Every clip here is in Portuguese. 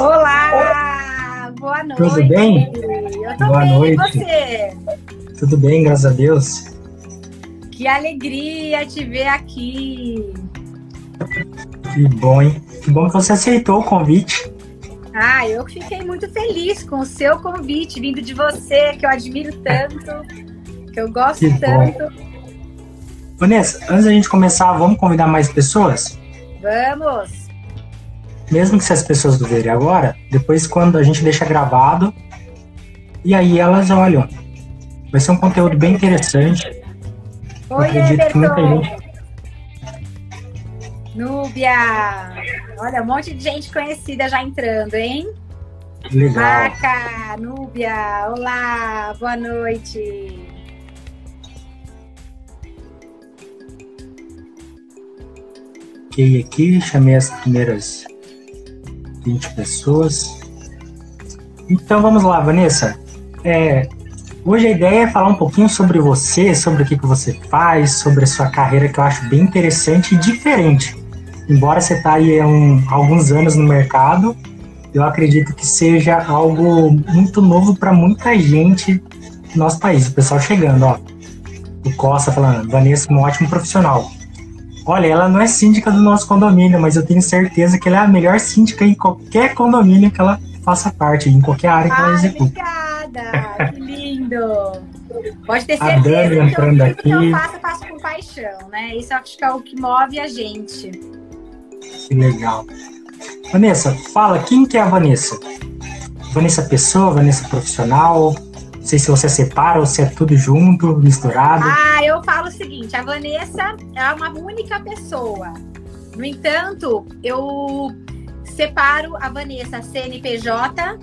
Olá! Boa noite! Tudo bem? Eu tô Boa bem, noite. e você? Tudo bem, graças a Deus. Que alegria te ver aqui! Que bom, hein? Que bom que você aceitou o convite. Ah, eu fiquei muito feliz com o seu convite, vindo de você, que eu admiro tanto, que eu gosto que tanto. Bom. Vanessa, antes da gente começar, vamos convidar mais pessoas? Vamos! Mesmo que se as pessoas verem agora, depois quando a gente deixa gravado, e aí elas olham. Vai ser um conteúdo bem interessante. Oi, acredito Everton. que muita gente. Núbia! Olha, um monte de gente conhecida já entrando, hein? Legal. Maca, Núbia, olá, boa noite. Ok, aqui, chamei as primeiras 20 pessoas. Então vamos lá, Vanessa. É, hoje a ideia é falar um pouquinho sobre você, sobre o que, que você faz, sobre a sua carreira, que eu acho bem interessante e diferente. Embora você está aí há um, alguns anos no mercado, eu acredito que seja algo muito novo para muita gente no nosso país. O pessoal chegando, ó. O Costa falando, Vanessa, um ótimo profissional. Olha, ela não é síndica do nosso condomínio, mas eu tenho certeza que ela é a melhor síndica em qualquer condomínio que ela faça parte, em qualquer área que ela executa. Obrigada, que lindo! Pode ter certeza a Dani que entrando eu, aqui. que eu faço, eu faço com paixão, né? Isso acho que é o que move a gente. Que legal. Vanessa, fala, quem que é a Vanessa? Vanessa pessoa, Vanessa profissional? Não sei se você separa ou se é tudo junto, misturado. Ah, eu falo o seguinte: a Vanessa é uma única pessoa. No entanto, eu separo a Vanessa CNPJ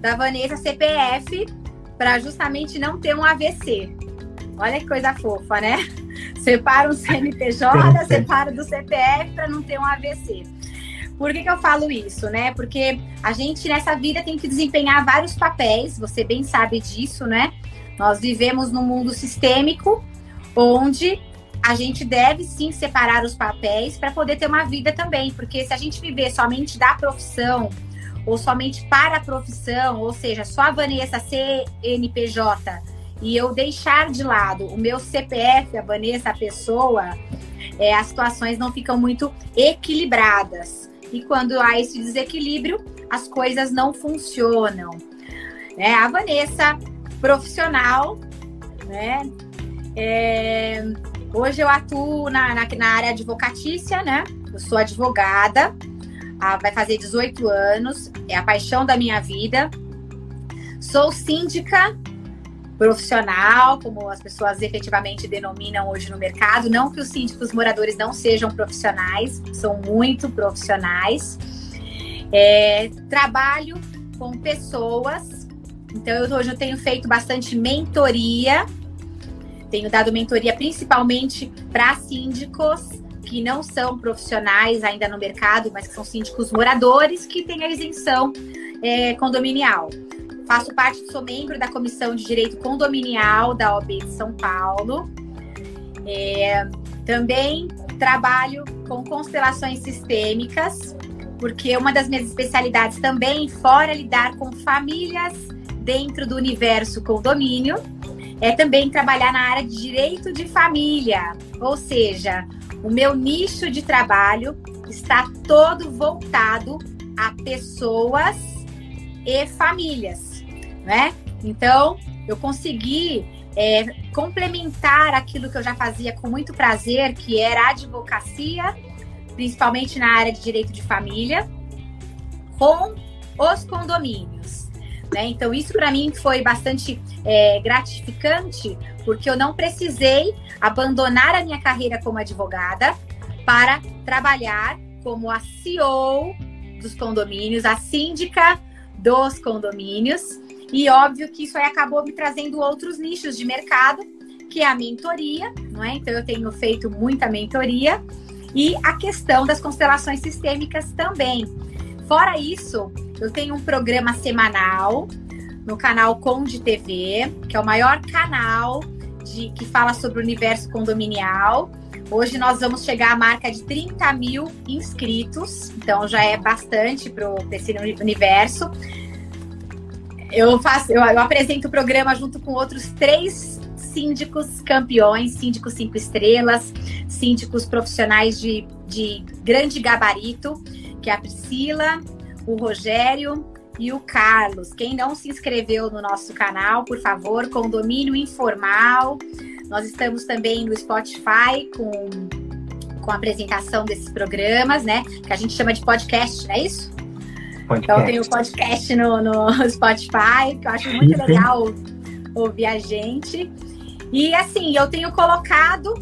da Vanessa CPF para justamente não ter um AVC. Olha que coisa fofa, né? Separa o CNPJ, separa do CPF para não ter um AVC. Por que, que eu falo isso, né? Porque a gente nessa vida tem que desempenhar vários papéis, você bem sabe disso, né? Nós vivemos num mundo sistêmico onde a gente deve sim separar os papéis para poder ter uma vida também, porque se a gente viver somente da profissão ou somente para a profissão, ou seja, só a Vanessa CNPJ e eu deixar de lado o meu CPF, a Vanessa, a pessoa, é, as situações não ficam muito equilibradas. E quando há esse desequilíbrio, as coisas não funcionam. Né? A Vanessa, profissional, né? É, hoje eu atuo na, na, na, área advocatícia, né? Eu sou advogada, ah, vai fazer 18 anos, é a paixão da minha vida. Sou síndica profissional, como as pessoas efetivamente denominam hoje no mercado. Não que os síndicos moradores não sejam profissionais, são muito profissionais. É, trabalho com pessoas, então eu, hoje eu tenho feito bastante mentoria, tenho dado mentoria principalmente para síndicos que não são profissionais ainda no mercado, mas que são síndicos moradores que têm a isenção é, condominial. Faço parte, sou membro da Comissão de Direito Condominial da OB de São Paulo. É, também trabalho com constelações sistêmicas, porque uma das minhas especialidades também, fora lidar com famílias dentro do universo condomínio, é também trabalhar na área de direito de família. Ou seja, o meu nicho de trabalho está todo voltado a pessoas e famílias né? Então, eu consegui é, complementar aquilo que eu já fazia com muito prazer, que era advocacia, principalmente na área de direito de família, com os condomínios. Né? Então, isso para mim foi bastante é, gratificante, porque eu não precisei abandonar a minha carreira como advogada para trabalhar como a CEO dos condomínios, a síndica dos condomínios, e óbvio que isso aí acabou me trazendo outros nichos de mercado, que é a mentoria, não é? Então eu tenho feito muita mentoria e a questão das constelações sistêmicas também. Fora isso, eu tenho um programa semanal no canal Conde TV, que é o maior canal de, que fala sobre o universo condominial, Hoje nós vamos chegar à marca de 30 mil inscritos, então já é bastante para esse universo. Eu, faço, eu, eu apresento o programa junto com outros três síndicos campeões, síndicos cinco estrelas, síndicos profissionais de, de grande gabarito, que é a Priscila, o Rogério e o Carlos. Quem não se inscreveu no nosso canal, por favor, Condomínio Informal. Nós estamos também no Spotify com, com a apresentação desses programas, né? Que a gente chama de podcast, não é isso? Podcast. Então tem o podcast no, no Spotify, que eu acho muito legal ouvir a gente. E assim, eu tenho colocado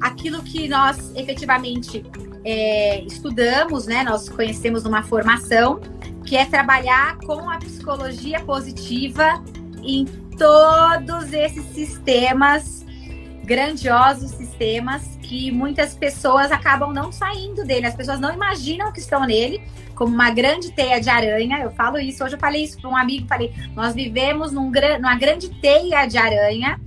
aquilo que nós efetivamente é, estudamos, né? Nós conhecemos numa formação, que é trabalhar com a psicologia positiva em todos esses sistemas, grandiosos sistemas, que muitas pessoas acabam não saindo dele. As pessoas não imaginam que estão nele, como uma grande teia de aranha. Eu falo isso, hoje eu falei isso para um amigo, falei, nós vivemos num, numa grande teia de aranha,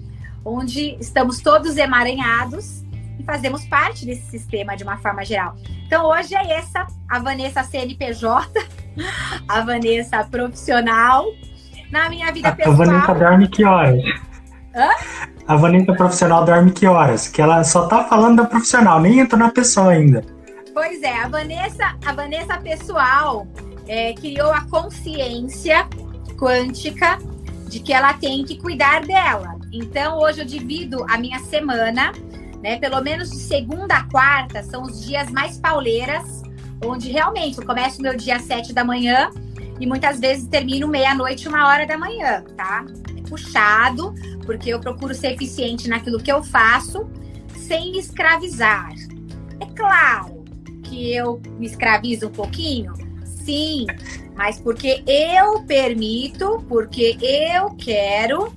onde estamos todos emaranhados e fazemos parte desse sistema de uma forma geral. Então hoje é essa, a Vanessa CNPJ, a Vanessa profissional. Na minha vida a, pessoal. A Vanessa dorme que horas? Hã? A Vanessa profissional dorme que horas? Que ela só tá falando da profissional, nem entrou na pessoa ainda. Pois é, a Vanessa, a Vanessa pessoal é, criou a consciência quântica de que ela tem que cuidar dela. Então, hoje eu divido a minha semana, né? Pelo menos de segunda a quarta são os dias mais pauleiras, onde realmente eu começo meu dia às sete da manhã e muitas vezes termino meia-noite, uma hora da manhã, tá? Puxado, porque eu procuro ser eficiente naquilo que eu faço, sem me escravizar. É claro, que eu me escravizo um pouquinho? Sim, mas porque eu permito, porque eu quero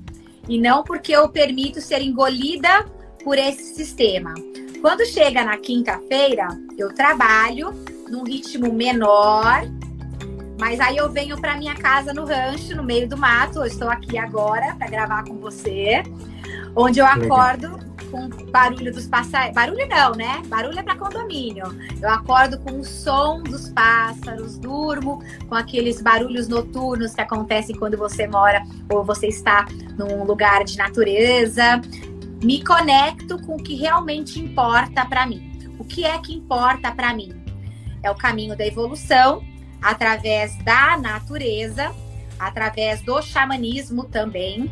e não porque eu permito ser engolida por esse sistema. Quando chega na quinta-feira, eu trabalho num ritmo menor, mas aí eu venho para minha casa no rancho, no meio do mato. Eu estou aqui agora para gravar com você, onde eu acordo com barulho dos passarinhos. Barulho não, né? Barulho é para condomínio. Eu acordo com o som dos pássaros, durmo com aqueles barulhos noturnos que acontecem quando você mora ou você está num lugar de natureza. Me conecto com o que realmente importa para mim. O que é que importa para mim? É o caminho da evolução através da natureza, através do xamanismo também,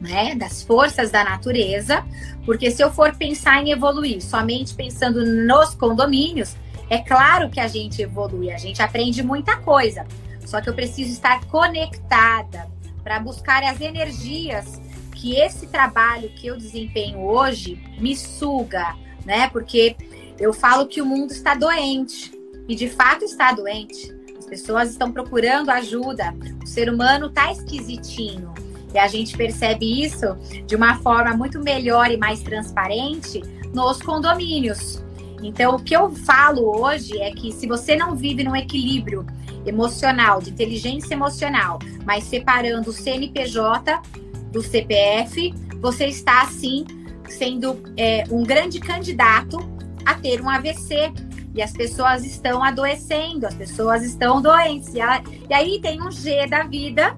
né, das forças da natureza, porque se eu for pensar em evoluir somente pensando nos condomínios, é claro que a gente evolui, a gente aprende muita coisa. Só que eu preciso estar conectada para buscar as energias que esse trabalho que eu desempenho hoje me suga, né? Porque eu falo que o mundo está doente e de fato está doente. As pessoas estão procurando ajuda. O ser humano está esquisitinho. E a gente percebe isso de uma forma muito melhor e mais transparente nos condomínios. Então, o que eu falo hoje é que se você não vive num equilíbrio emocional, de inteligência emocional, mas separando o CNPJ do CPF, você está, assim, sendo é, um grande candidato a ter um AVC. E as pessoas estão adoecendo, as pessoas estão doentes. E, e aí tem um G da vida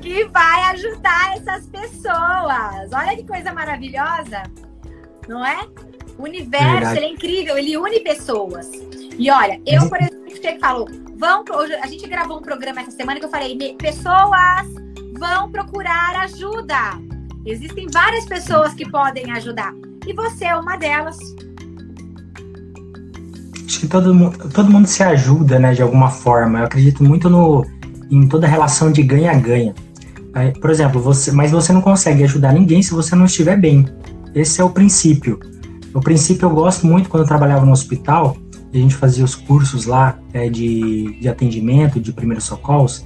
que vai ajudar essas pessoas. Olha que coisa maravilhosa, não é? O universo é incrível, ele une pessoas. E olha, eu, por exemplo, que falo, vão, a gente gravou um programa essa semana que eu falei, pessoas vão procurar ajuda. Existem várias pessoas que podem ajudar. E você é uma delas. Que todo mundo, todo mundo se ajuda, né, de alguma forma. Eu acredito muito no, em toda relação de ganha-ganha. Por exemplo, você, mas você não consegue ajudar ninguém se você não estiver bem. Esse é o princípio. O princípio eu gosto muito quando eu trabalhava no hospital, a gente fazia os cursos lá é, de, de atendimento, de primeiros socorros.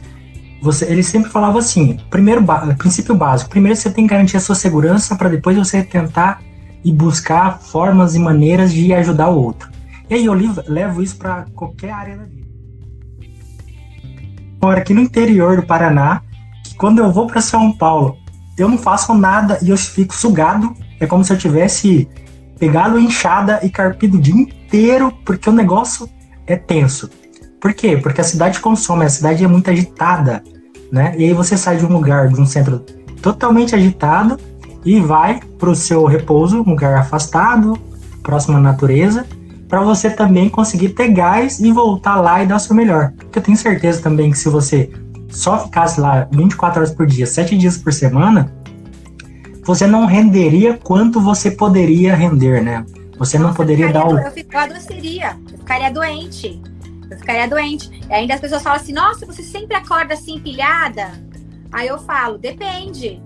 Você, ele sempre falava assim: primeiro, princípio básico, primeiro você tem que garantir a sua segurança para depois você tentar e buscar formas e maneiras de ajudar o outro. E aí eu levo isso para qualquer área da vida. Agora, aqui no interior do Paraná, quando eu vou para São Paulo, eu não faço nada e eu fico sugado. É como se eu tivesse pegado enxada e carpido o dia inteiro, porque o negócio é tenso. Por quê? Porque a cidade consome, a cidade é muito agitada, né? E aí você sai de um lugar, de um centro totalmente agitado e vai para o seu repouso, um lugar afastado, próximo à natureza, para você também conseguir ter gás e voltar lá e dar o seu melhor. Porque eu tenho certeza também que se você só ficasse lá 24 horas por dia, 7 dias por semana, você não renderia quanto você poderia render, né? Você não poderia dar o. Eu, eu adoeceria, eu ficaria doente. Eu ficaria doente. E ainda as pessoas falam assim: nossa, você sempre acorda assim, pilhada? Aí eu falo: depende.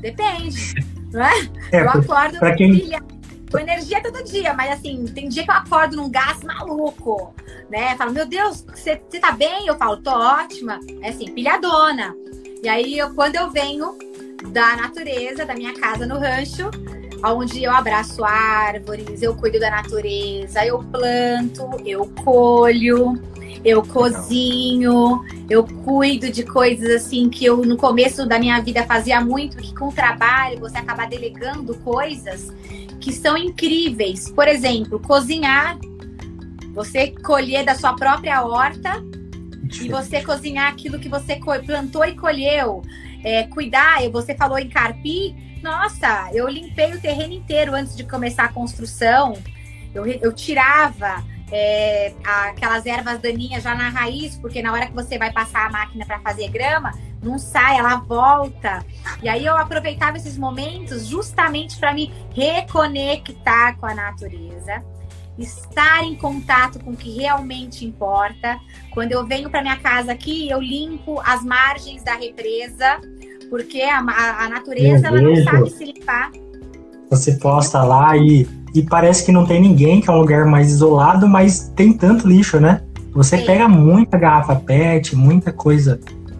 Depende. Não é? é eu acordo pra quem... pilhada com energia todo dia, mas assim, tem dia que eu acordo num gás maluco, né? Falo, meu Deus, você, tá bem? Eu falo, tô ótima. É assim, pilhadona. E aí, eu, quando eu venho da natureza, da minha casa no rancho, onde eu abraço árvores, eu cuido da natureza, eu planto, eu colho, eu cozinho, eu cuido de coisas assim que eu no começo da minha vida fazia muito, que com o trabalho você acaba delegando coisas que são incríveis. Por exemplo, cozinhar, você colher da sua própria horta e você cozinhar aquilo que você plantou e colheu. É, cuidar, você falou em carpir, nossa, eu limpei o terreno inteiro antes de começar a construção. Eu, eu tirava é, aquelas ervas daninhas já na raiz, porque na hora que você vai passar a máquina para fazer grama, não sai, ela volta. E aí eu aproveitava esses momentos justamente para me reconectar com a natureza, estar em contato com o que realmente importa. Quando eu venho para minha casa aqui, eu limpo as margens da represa, porque a, a, a natureza ela não sabe se limpar. Você posta lá e, e parece que não tem ninguém, que é um lugar mais isolado, mas tem tanto lixo, né? Você Sim. pega muita garrafa PET, muita coisa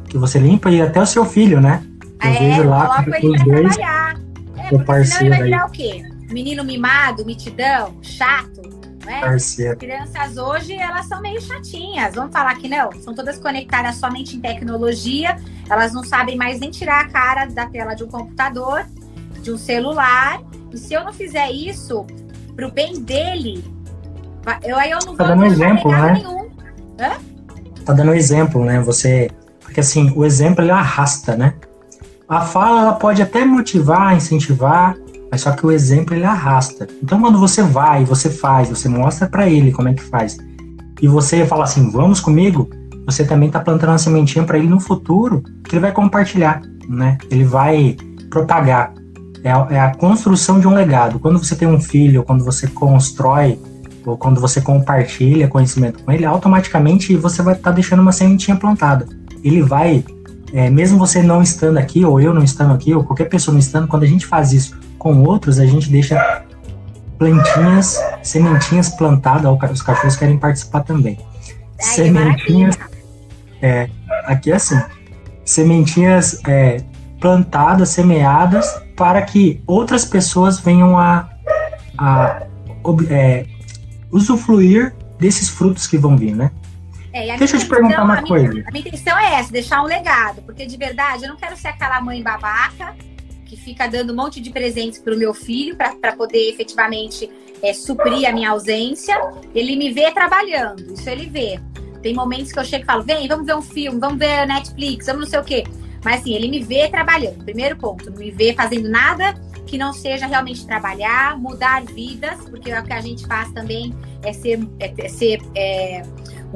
que você limpa e até o seu filho, né? Eu é, vejo lá com os dois. Trabalhar. É, o parceiro senão ele vai virar o quê? Menino mimado, mitidão, chato, não é? Parceiro. As crianças hoje, elas são meio chatinhas. Vamos falar que não? São todas conectadas somente em tecnologia. Elas não sabem mais nem tirar a cara da tela de um computador, de um celular. E se eu não fizer isso pro bem dele, eu aí eu não tá dando exemplo, né? nenhum. Hã? Tá dando exemplo, né? Você porque assim, o exemplo ele arrasta, né? A fala ela pode até motivar, incentivar, mas só que o exemplo ele arrasta. Então quando você vai, você faz, você mostra para ele como é que faz, e você fala assim, vamos comigo, você também está plantando uma sementinha para ele no futuro que ele vai compartilhar, né? Ele vai propagar. É a, é a construção de um legado. Quando você tem um filho, quando você constrói ou quando você compartilha conhecimento com ele, automaticamente você vai estar tá deixando uma sementinha plantada ele vai, é, mesmo você não estando aqui, ou eu não estando aqui, ou qualquer pessoa não estando, quando a gente faz isso com outros, a gente deixa plantinhas, sementinhas plantadas, os cachorros querem participar também. Ai, sementinhas, é, aqui é assim, sementinhas é, plantadas, semeadas, para que outras pessoas venham a, a é, usufruir desses frutos que vão vir, né? É, Deixa eu te perguntar uma a coisa. Minha, a minha intenção é essa, deixar um legado, porque de verdade eu não quero ser aquela mãe babaca que fica dando um monte de presentes para o meu filho para poder efetivamente é, suprir a minha ausência. Ele me vê trabalhando, isso ele vê. Tem momentos que eu chego e falo, vem, vamos ver um filme, vamos ver Netflix, vamos não sei o quê. Mas assim, ele me vê trabalhando. Primeiro ponto, me vê fazendo nada que não seja realmente trabalhar, mudar vidas, porque é o que a gente faz também é ser, é ser é,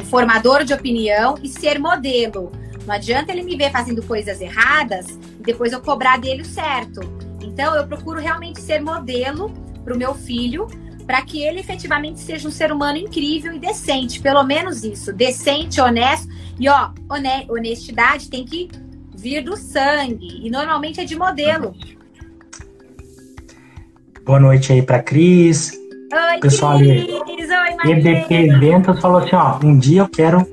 um formador de opinião e ser modelo. Não adianta ele me ver fazendo coisas erradas e depois eu cobrar dele o certo. Então eu procuro realmente ser modelo para o meu filho, para que ele efetivamente seja um ser humano incrível e decente, pelo menos isso, decente, honesto. E ó, honestidade tem que vir do sangue e normalmente é de modelo. Boa noite aí para Cris, Oi, pessoal Cris. Oi, EBP Eventos falou assim, ó, um dia eu quero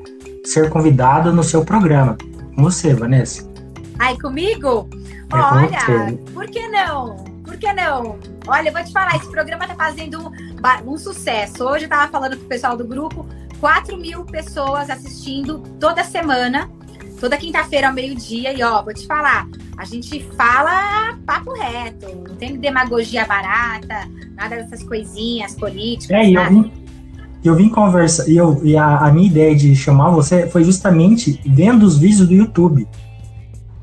ser convidado no seu programa. Com você, Vanessa. Ai, comigo? É Olha, por que não? Por que não? Olha, eu vou te falar, esse programa tá fazendo um, um sucesso. Hoje eu tava falando com o pessoal do grupo, 4 mil pessoas assistindo toda semana, toda quinta-feira ao meio-dia. E ó, vou te falar, a gente fala papo reto não tem demagogia barata, nada dessas coisinhas políticas. É, e eu vim, eu vim conversar, e, eu, e a, a minha ideia de chamar você foi justamente vendo os vídeos do YouTube.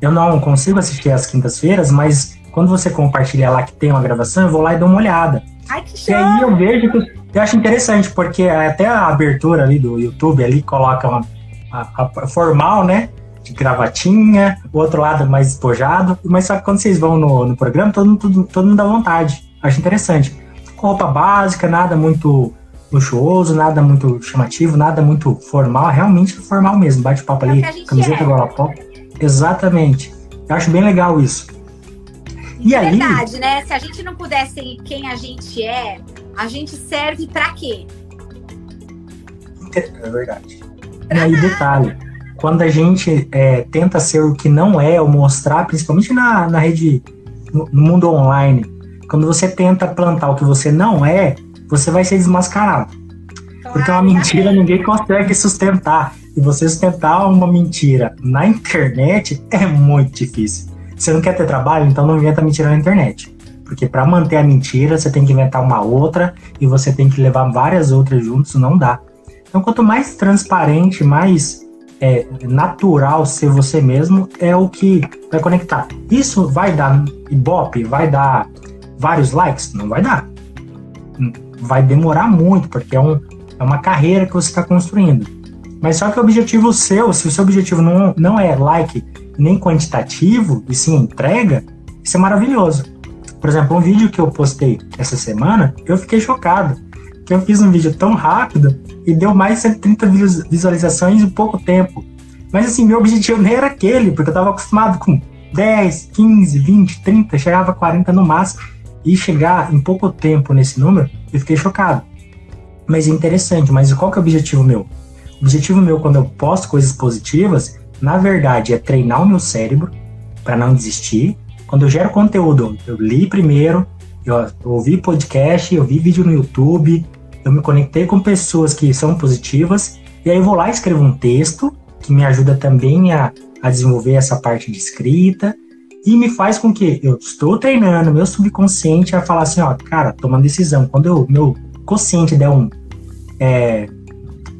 Eu não consigo assistir às quintas-feiras, mas quando você compartilha lá que tem uma gravação, eu vou lá e dou uma olhada. Ai, que show! E aí eu vejo que eu acho interessante, porque até a abertura ali do YouTube ali coloca uma a, a formal, né? De gravatinha, o outro lado mais despojado, mas só que quando vocês vão no, no programa, todo mundo, todo, todo mundo dá vontade. Acho interessante. Com roupa básica, nada muito luxuoso, nada muito chamativo, nada muito formal, realmente formal mesmo. Bate-papo É ali, camiseta é. gola pop. Exatamente. Eu acho bem legal isso. E aí, Verdade, né? Se a gente não pudesse ser quem a gente é, a gente serve pra quê? é verdade. E aí, detalhe, quando a gente é, tenta ser o que não é, ou mostrar, principalmente na, na rede, no, no mundo online, quando você tenta plantar o que você não é, você vai ser desmascarado. Porque uma mentira né? ninguém consegue sustentar. E você sustentar uma mentira na internet é muito difícil. Você não quer ter trabalho, então não inventa mentira na internet. Porque para manter a mentira, você tem que inventar uma outra e você tem que levar várias outras juntos, não dá. Então, quanto mais transparente, mais é, natural ser você mesmo, é o que vai conectar. Isso vai dar ibope? Vai dar vários likes? Não vai dar. Vai demorar muito, porque é, um, é uma carreira que você está construindo. Mas só que o objetivo seu, se o seu objetivo não, não é like nem quantitativo, e sim entrega, isso é maravilhoso. Por exemplo, um vídeo que eu postei essa semana, eu fiquei chocado. Que eu fiz um vídeo tão rápido e deu mais de 130 vis- visualizações em pouco tempo. Mas assim, meu objetivo nem era aquele, porque eu estava acostumado com 10, 15, 20, 30, chegava a 40 no máximo. E chegar em pouco tempo nesse número, eu fiquei chocado. Mas é interessante, mas qual que é o objetivo meu? O objetivo meu quando eu posto coisas positivas, na verdade, é treinar o meu cérebro para não desistir. Quando eu gero conteúdo, eu li primeiro, eu ouvi podcast, eu vi vídeo no YouTube, eu me conectei com pessoas que são positivas, e aí eu vou lá e escrevo um texto que me ajuda também a, a desenvolver essa parte de escrita e me faz com que eu estou treinando meu subconsciente a falar assim, ó, cara, tomando decisão. Quando eu, meu consciente der um é,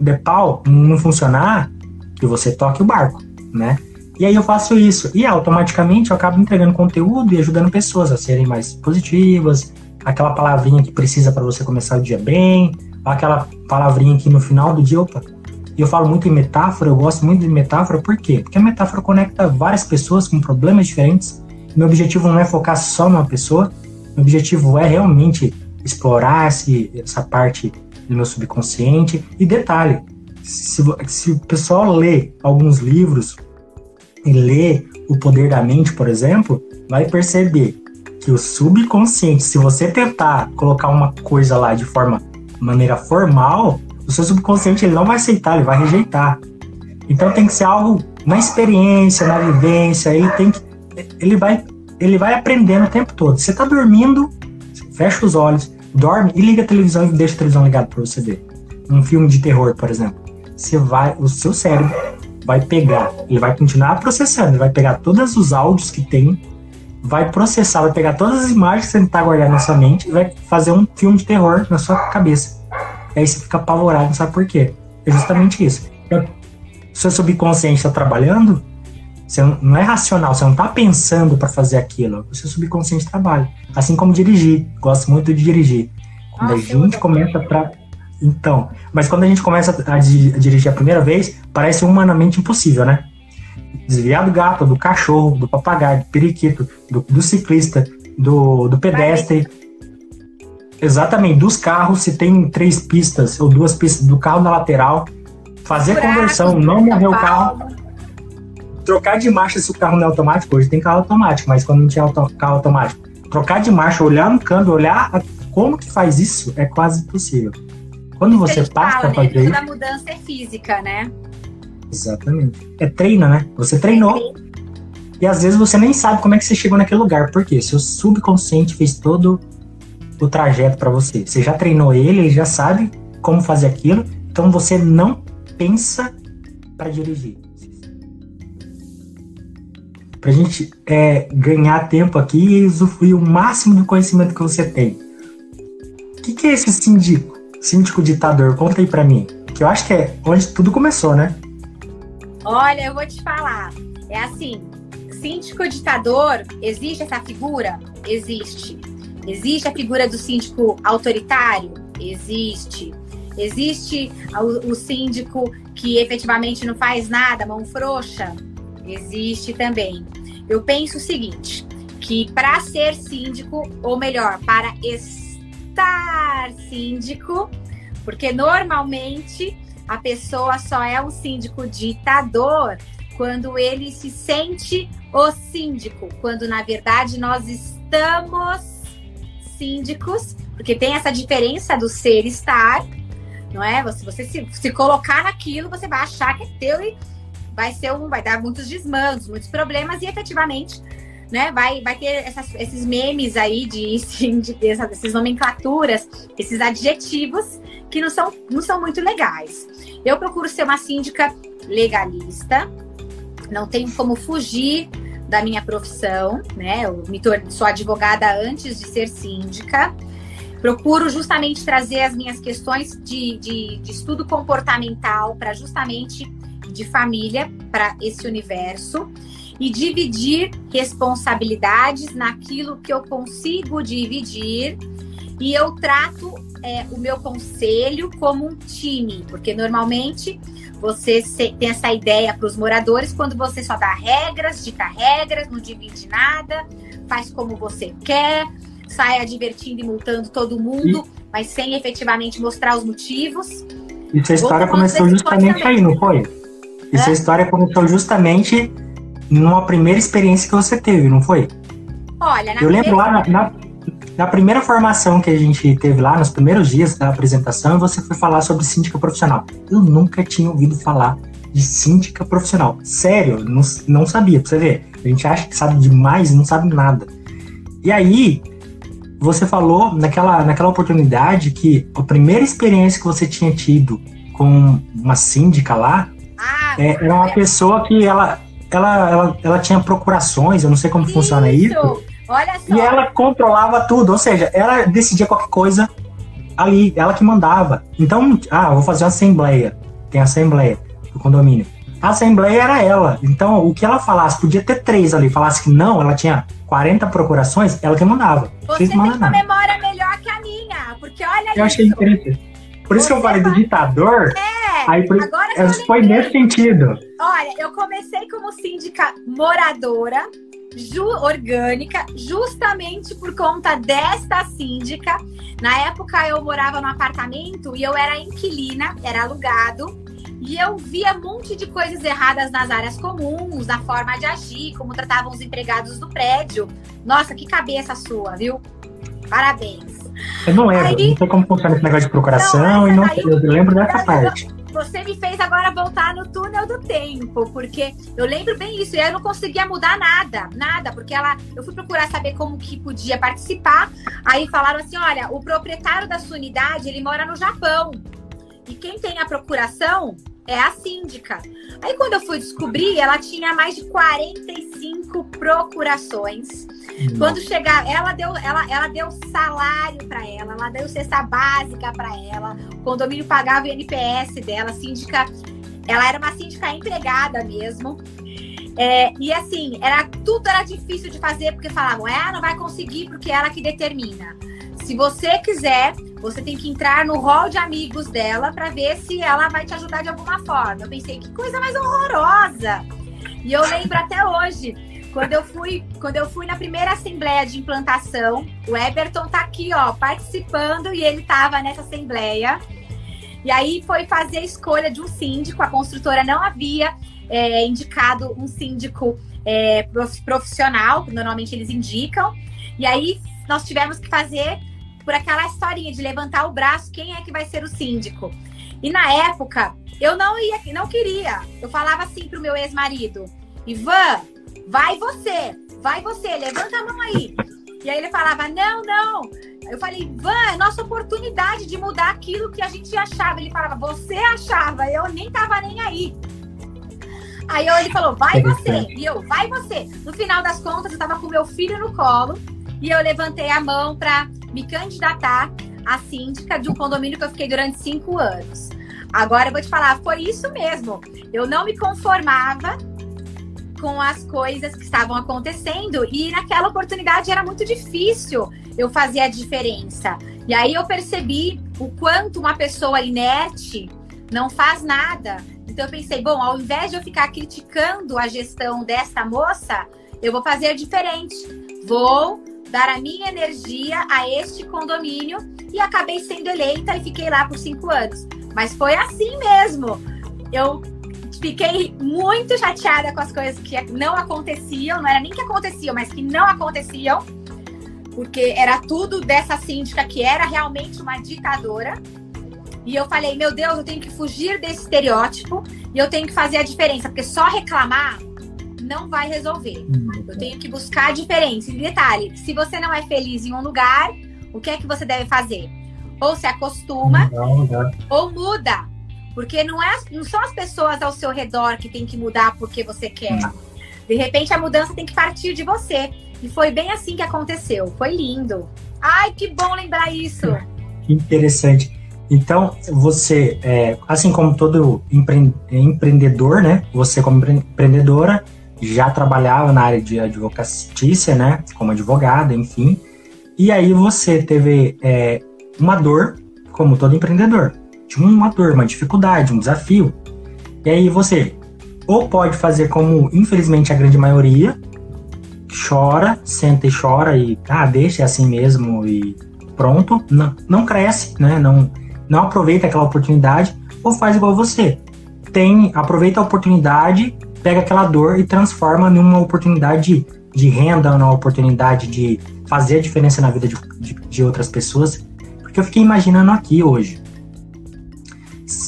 de pau não funcionar, que você toque o barco, né? E aí eu faço isso e automaticamente eu acabo entregando conteúdo e ajudando pessoas a serem mais positivas, aquela palavrinha que precisa para você começar o dia bem, aquela palavrinha que no final do dia, opa. E eu falo muito em metáfora, eu gosto muito de metáfora, por quê? Porque a metáfora conecta várias pessoas com problemas diferentes. Meu objetivo não é focar só numa pessoa, meu objetivo é realmente explorar esse, essa parte do meu subconsciente. E detalhe, se, se o pessoal lê alguns livros e lê O Poder da Mente, por exemplo, vai perceber que o subconsciente, se você tentar colocar uma coisa lá de forma maneira formal, o seu subconsciente ele não vai aceitar, ele vai rejeitar. Então tem que ser algo na experiência, na vivência, ele tem que ele vai ele vai aprendendo o tempo todo. Você está dormindo, fecha os olhos, dorme e liga a televisão e deixa a televisão ligada para você ver. Um filme de terror, por exemplo. Você vai, o seu cérebro vai pegar, ele vai continuar processando, ele vai pegar todos os áudios que tem, vai processar, vai pegar todas as imagens que você está guardando na sua mente e vai fazer um filme de terror na sua cabeça. E aí você fica apavorado, não sabe por quê. É justamente isso. Então, seu subconsciente está trabalhando, você não é racional, você não está pensando para fazer aquilo. O seu subconsciente trabalha. Assim como dirigir. Gosto muito de dirigir. Quando Nossa, a gente começa a. Então, mas quando a gente começa a dirigir a primeira vez, parece humanamente impossível, né? Desviar do gato, do cachorro, do papagaio, do periquito, do, do ciclista, do, do pedestre. Exatamente, dos carros, se tem três pistas ou duas pistas do carro na lateral, fazer Buracos, conversão, não morrer o carro, trocar de marcha se o carro não é automático. Hoje tem carro automático, mas quando não tinha auto- carro automático, trocar de marcha, olhar no câmbio, olhar a- como que faz isso é quase impossível. Quando Isso a você passa fala, para né? fazer isso, Toda mudança é física, né? Exatamente. É treina, né? Você treinou e às vezes você nem sabe como é que você chegou naquele lugar. Por quê? Seu subconsciente fez todo o trajeto para você. Você já treinou ele, ele já sabe como fazer aquilo, então você não pensa para dirigir. pra gente é, ganhar tempo aqui e usufruir o máximo do conhecimento que você tem. O que, que é esse síndico? Síndico ditador? Conta aí pra mim. Que eu acho que é onde tudo começou, né? Olha, eu vou te falar. É assim, síndico ditador, existe essa figura? Existe. Existe a figura do síndico autoritário? Existe. Existe o, o síndico que efetivamente não faz nada, mão frouxa? Existe também. Eu penso o seguinte, que para ser síndico, ou melhor, para estar síndico, porque normalmente a pessoa só é um síndico ditador quando ele se sente o síndico, quando na verdade nós estamos síndicos, porque tem essa diferença do ser estar, não é? Você, você se, se colocar naquilo, você vai achar que é teu e vai ser um, vai dar muitos desmandos, muitos problemas e efetivamente, né, vai, vai ter essas, esses memes aí de, de, de essas nomenclaturas, esses adjetivos que não são, não são muito legais. Eu procuro ser uma síndica legalista, não tenho como fugir da minha profissão, né? Eu me sou advogada antes de ser síndica. Procuro justamente trazer as minhas questões de, de, de estudo comportamental para justamente de família para esse universo e dividir responsabilidades naquilo que eu consigo dividir e eu trato é, o meu conselho como um time, porque normalmente você tem essa ideia para os moradores quando você só dá regras, dita regras, não divide nada, faz como você quer, sai divertindo e multando todo mundo, e... mas sem efetivamente mostrar os motivos. E essa história começou justamente aí, não foi? E essa história começou justamente numa primeira experiência que você teve, não foi? Olha, Eu lembro lá na, na, na, primeira formação que a gente teve lá, nos primeiros dias da apresentação, você foi falar sobre síndica profissional. Eu nunca tinha ouvido falar de síndica profissional. Sério, não, não sabia, pra você ver. A gente acha que sabe demais e não sabe nada. E aí, você falou naquela, naquela oportunidade que a primeira experiência que você tinha tido com uma síndica lá ah, é, era uma pessoa que ela, ela, ela, ela tinha procurações, eu não sei como isso. funciona isso. Olha só. E ela controlava tudo, ou seja, ela decidia qualquer coisa ali, ela que mandava. Então, ah, vou fazer uma assembleia. Tem assembleia do condomínio. A assembleia era ela. Então, o que ela falasse, podia ter três ali, falasse que não, ela tinha 40 procurações, ela que mandava. Você tem uma memória melhor que a minha, porque olha Eu isso. achei interessante. Por isso Você que eu falei vai... do ditador. É, aí por... agora foi nesse sentido. Olha, eu comecei como síndica moradora, ju orgânica, justamente por conta desta síndica. Na época eu morava no apartamento e eu era inquilina, era alugado. E eu via um monte de coisas erradas nas áreas comuns, na forma de agir, como tratavam os empregados do prédio. Nossa, que cabeça sua, viu? Parabéns. Eu não lembro, aí, não sei como funciona esse negócio de procuração e não daí, eu lembro dessa parte. Você me fez agora voltar no túnel do tempo, porque eu lembro bem isso, e eu não conseguia mudar nada, nada, porque ela, eu fui procurar saber como que podia participar, aí falaram assim, olha, o proprietário da sua unidade, ele mora no Japão, e quem tem a procuração é a síndica. Aí quando eu fui descobrir, ela tinha mais de 45 procurações. Nossa. Quando chegar, ela deu, ela, ela deu salário para ela, ela deu cesta básica para ela, o condomínio pagava o NPS dela, síndica, ela era uma síndica empregada mesmo. É, e assim, era tudo era difícil de fazer porque falavam, é, não vai conseguir porque é ela que determina. Se você quiser, você tem que entrar no hall de amigos dela para ver se ela vai te ajudar de alguma forma. Eu pensei, que coisa mais horrorosa! E eu lembro até hoje, quando eu fui, quando eu fui na primeira assembleia de implantação, o Eberton tá aqui, ó, participando e ele tava nessa assembleia. E aí foi fazer a escolha de um síndico. A construtora não havia é, indicado um síndico é, profissional, normalmente eles indicam. E aí nós tivemos que fazer por aquela historinha de levantar o braço, quem é que vai ser o síndico? E na época, eu não ia, não queria. Eu falava assim pro meu ex-marido: Ivan, vai você, vai você, levanta a mão aí. E aí ele falava: não, não. Eu falei: Ivan, é nossa oportunidade de mudar aquilo que a gente achava. Ele falava: você achava, eu nem tava nem aí. Aí ele falou, vai você. E eu, vai você. No final das contas, eu tava com meu filho no colo e eu levantei a mão para me candidatar a síndica de um condomínio que eu fiquei durante cinco anos. Agora eu vou te falar, foi isso mesmo. Eu não me conformava com as coisas que estavam acontecendo e naquela oportunidade era muito difícil eu fazer a diferença. E aí eu percebi o quanto uma pessoa inerte não faz nada. Então eu pensei, bom, ao invés de eu ficar criticando a gestão dessa moça, eu vou fazer diferente. Vou dar a minha energia a este condomínio e acabei sendo eleita e fiquei lá por cinco anos. Mas foi assim mesmo. Eu fiquei muito chateada com as coisas que não aconteciam, não era nem que aconteciam, mas que não aconteciam, porque era tudo dessa síndica que era realmente uma ditadora. E eu falei, meu Deus, eu tenho que fugir desse estereótipo e eu tenho que fazer a diferença, porque só reclamar não vai resolver. Eu tenho que buscar a diferença. E detalhe, se você não é feliz em um lugar, o que é que você deve fazer? Ou se acostuma, não, não. ou muda. Porque não, é, não são as pessoas ao seu redor que tem que mudar porque você quer. De repente a mudança tem que partir de você. E foi bem assim que aconteceu. Foi lindo. Ai, que bom lembrar isso. Que interessante. Então, você, é, assim como todo empre empreendedor, né? Você como empreendedora já trabalhava na área de advocacia, né? Como advogada, enfim. E aí você teve é, uma dor, como todo empreendedor. Tinha uma dor, uma dificuldade, um desafio. E aí você ou pode fazer como, infelizmente, a grande maioria, chora, senta e chora e, ah, deixa é assim mesmo e pronto. Não, não cresce, né? Não, não aproveita aquela oportunidade ou faz igual você. Tem, aproveita a oportunidade, pega aquela dor e transforma numa oportunidade de, renda, numa oportunidade de fazer a diferença na vida de, de, de outras pessoas. Porque eu fiquei imaginando aqui hoje.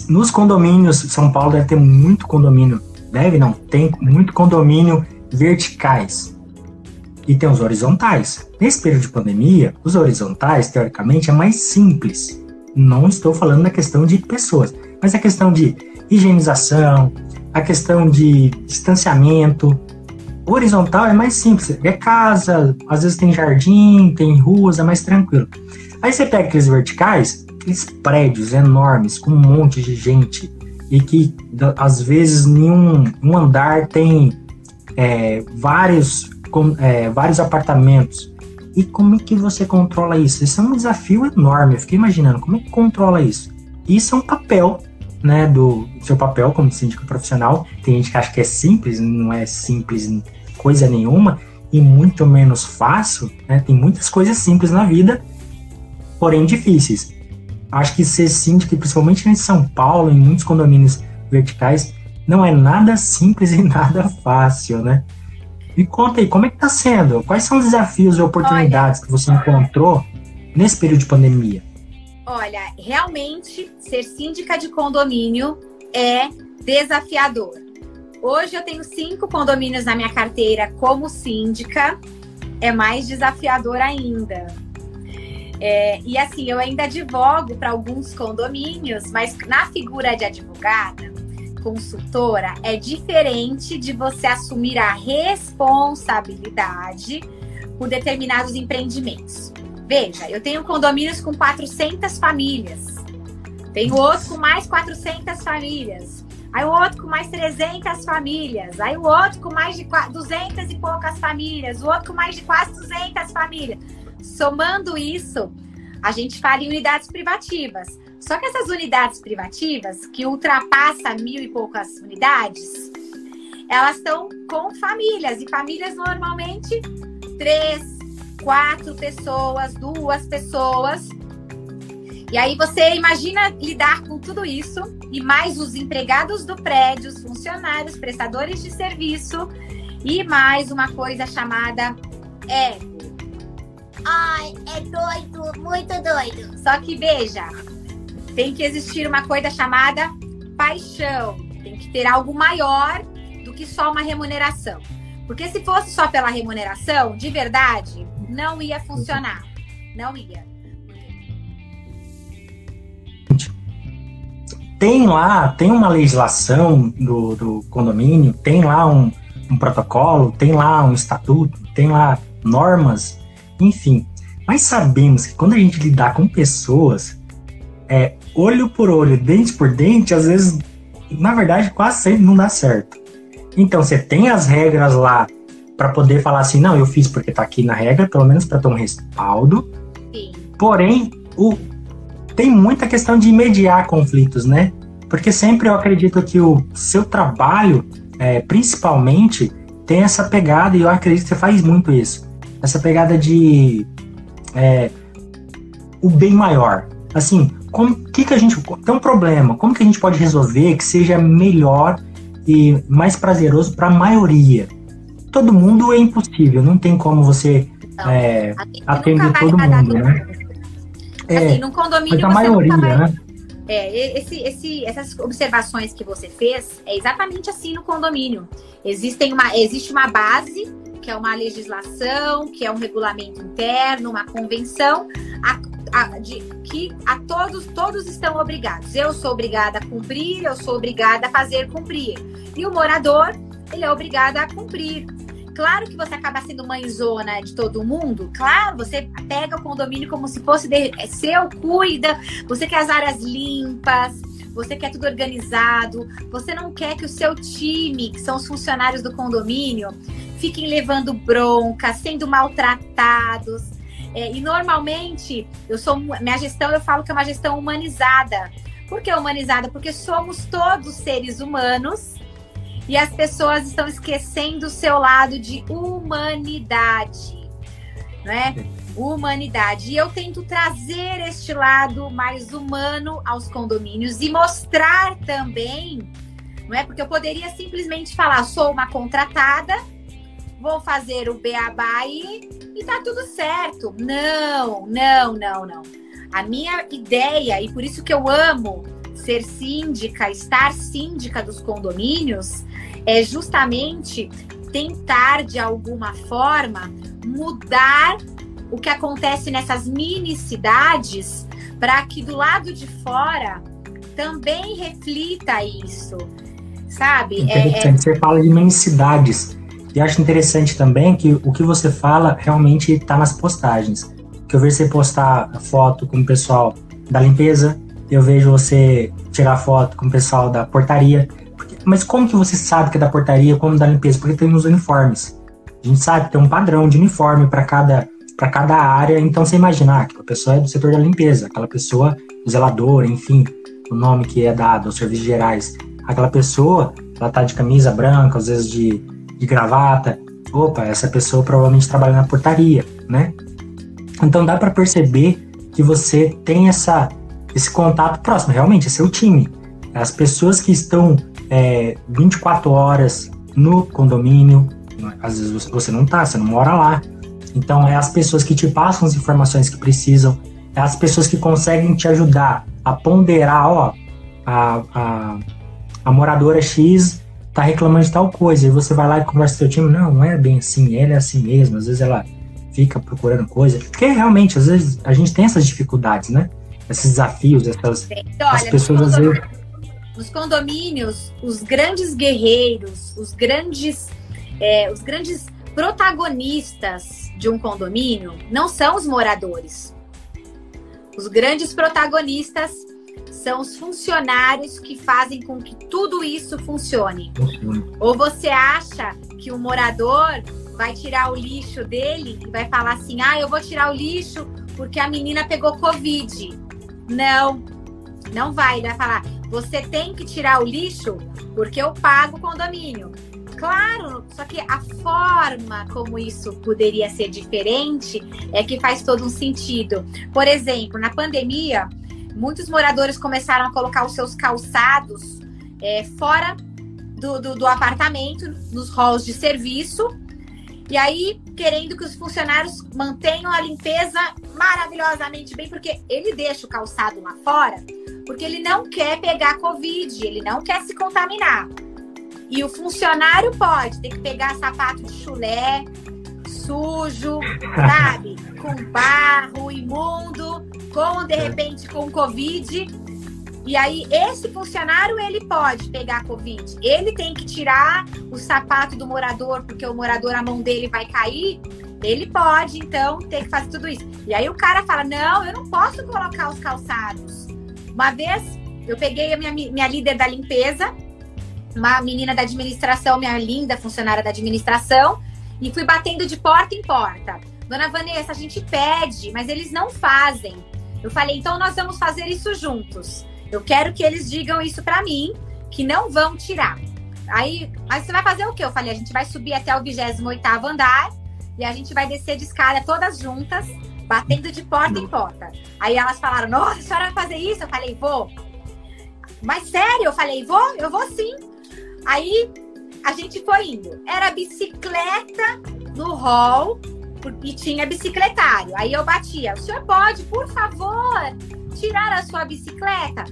Nos condomínios, São Paulo deve ter muito condomínio. Deve não, tem muito condomínio verticais. E tem os horizontais. Nesse período de pandemia, os horizontais, teoricamente, é mais simples. Não estou falando da questão de pessoas, mas a questão de higienização, a questão de distanciamento. Horizontal é mais simples, é casa, às vezes tem jardim, tem ruas, é mais tranquilo. Aí você pega aqueles verticais, aqueles prédios enormes com um monte de gente e que às vezes em um, um andar tem é, vários, com, é, vários apartamentos. E como é que você controla isso? Isso é um desafio enorme. Eu fiquei imaginando como é que controla isso. Isso é um papel, né, do seu papel como síndico profissional. Tem gente que acha que é simples, não é simples coisa nenhuma e muito menos fácil. Né? Tem muitas coisas simples na vida, porém difíceis. Acho que ser síndico, principalmente em São Paulo, em muitos condomínios verticais, não é nada simples e nada fácil, né? Me conta aí, como é que tá sendo? Quais são os desafios e oportunidades Olha, que você encontrou nesse período de pandemia? Olha, realmente ser síndica de condomínio é desafiador. Hoje eu tenho cinco condomínios na minha carteira como síndica, é mais desafiador ainda. É, e assim, eu ainda advogo para alguns condomínios, mas na figura de advogada, consultora, é diferente de você assumir a responsabilidade por determinados empreendimentos. Veja, eu tenho condomínios com 400 famílias, tenho outro com mais 400 famílias, aí o outro com mais 300 famílias, aí o outro com mais de 200 e poucas famílias, o outro com mais de quase 200 famílias. Somando isso, a gente fala em unidades privativas. Só que essas unidades privativas, que ultrapassa mil e poucas unidades, elas estão com famílias. E famílias normalmente três, quatro pessoas, duas pessoas. E aí você imagina lidar com tudo isso e mais os empregados do prédio, os funcionários, prestadores de serviço e mais uma coisa chamada ego. Ai, é doido, muito doido. Só que veja, tem que existir uma coisa chamada paixão. Tem que ter algo maior do que só uma remuneração. Porque se fosse só pela remuneração, de verdade, não ia funcionar. Não ia. tem lá, tem uma legislação do, do condomínio, tem lá um, um protocolo, tem lá um estatuto, tem lá normas, enfim. Mas sabemos que quando a gente lidar com pessoas, é olho por olho, dente por dente, às vezes, na verdade, quase sempre não dá certo. Então, você tem as regras lá para poder falar assim, não, eu fiz porque tá aqui na regra, pelo menos para ter um respaldo. Sim. Porém, o, tem muita questão de mediar conflitos, né? Porque sempre eu acredito que o seu trabalho, é, principalmente, tem essa pegada, e eu acredito que você faz muito isso. Essa pegada de é, o bem maior. Assim, como que, que a gente. Tem um problema, como que a gente pode resolver que seja melhor e mais prazeroso para a maioria? Todo mundo é impossível, não tem como você não, é, atender todo mundo, né? É, assim, num condomínio a maioria, vai... né? É, esse, esse, essas observações que você fez é exatamente assim no condomínio. Existem uma, existe uma base, que é uma legislação, que é um regulamento interno, uma convenção, a, a, de, que a todos, todos estão obrigados. Eu sou obrigada a cumprir, eu sou obrigada a fazer cumprir. E o morador, ele é obrigado a cumprir. Claro que você acaba sendo mãezona de todo mundo. Claro, você pega o condomínio como se fosse é seu, cuida. Você quer as áreas limpas, você quer tudo organizado. Você não quer que o seu time, que são os funcionários do condomínio, fiquem levando bronca, sendo maltratados. É, e normalmente, eu sou minha gestão, eu falo que é uma gestão humanizada. Por que humanizada? Porque somos todos seres humanos e as pessoas estão esquecendo o seu lado de humanidade, não é? Humanidade. E eu tento trazer este lado mais humano aos condomínios e mostrar também, não é? Porque eu poderia simplesmente falar, sou uma contratada, vou fazer o beabá e, e tá tudo certo. Não, não, não, não. A minha ideia, e por isso que eu amo ser síndica, estar síndica dos condomínios, é justamente tentar, de alguma forma, mudar o que acontece nessas mini cidades para que do lado de fora também reflita isso, sabe? Interessante, é, é... você fala de mini cidades. E acho interessante também que o que você fala realmente está nas postagens. Que eu vejo você postar foto com o pessoal da limpeza, eu vejo você tirar foto com o pessoal da portaria. Mas como que você sabe que é da portaria, como da limpeza? Porque tem nos uniformes. A gente sabe que tem um padrão de uniforme para cada para cada área, então você imaginar que a pessoa é do setor da limpeza, aquela pessoa zeladora, enfim, o nome que é dado aos serviços gerais. Aquela pessoa, ela tá de camisa branca, às vezes de, de gravata. Opa, essa pessoa provavelmente trabalha na portaria, né? Então dá para perceber que você tem essa, esse contato próximo, realmente, é seu time. As pessoas que estão é, 24 horas no condomínio. Às vezes você não tá, você não mora lá. Então, é as pessoas que te passam as informações que precisam, é as pessoas que conseguem te ajudar a ponderar, ó, a, a, a moradora X tá reclamando de tal coisa, e você vai lá e conversa com seu time, não, não é bem assim, ela é assim mesmo, às vezes ela fica procurando coisa, porque realmente, às vezes, a gente tem essas dificuldades, né? Esses desafios, essas Olha, as pessoas às vezes nos condomínios, os grandes guerreiros, os grandes, é, os grandes protagonistas de um condomínio não são os moradores. Os grandes protagonistas são os funcionários que fazem com que tudo isso funcione. Ou você acha que o morador vai tirar o lixo dele e vai falar assim: ah, eu vou tirar o lixo porque a menina pegou Covid. Não, não vai. Ele vai falar: você tem que tirar o lixo porque eu pago o condomínio. Claro, só que a forma como isso poderia ser diferente é que faz todo um sentido. Por exemplo, na pandemia, muitos moradores começaram a colocar os seus calçados é, fora do, do, do apartamento, nos halls de serviço, e aí querendo que os funcionários mantenham a limpeza maravilhosamente bem, porque ele deixa o calçado lá fora porque ele não quer pegar Covid, ele não quer se contaminar. E o funcionário pode ter que pegar sapato de chulé, sujo, sabe? Com barro, imundo, com de repente com Covid. E aí, esse funcionário, ele pode pegar Covid. Ele tem que tirar o sapato do morador, porque o morador, a mão dele vai cair. Ele pode, então, ter que fazer tudo isso. E aí o cara fala: não, eu não posso colocar os calçados. Uma vez, eu peguei a minha, minha líder da limpeza, uma menina da administração, minha linda funcionária da administração, e fui batendo de porta em porta. Dona Vanessa, a gente pede, mas eles não fazem. Eu falei, então nós vamos fazer isso juntos. Eu quero que eles digam isso para mim, que não vão tirar. Aí, mas você vai fazer o quê? Eu falei, a gente vai subir até o 28 andar e a gente vai descer de escada todas juntas, batendo de porta em porta. Aí elas falaram, nossa, a senhora vai fazer isso? Eu falei, vou. Mas sério? Eu falei, vou? Eu vou sim. Aí a gente foi indo. Era bicicleta no hall e tinha bicicletário. Aí eu batia, o senhor pode, por favor, tirar a sua bicicleta?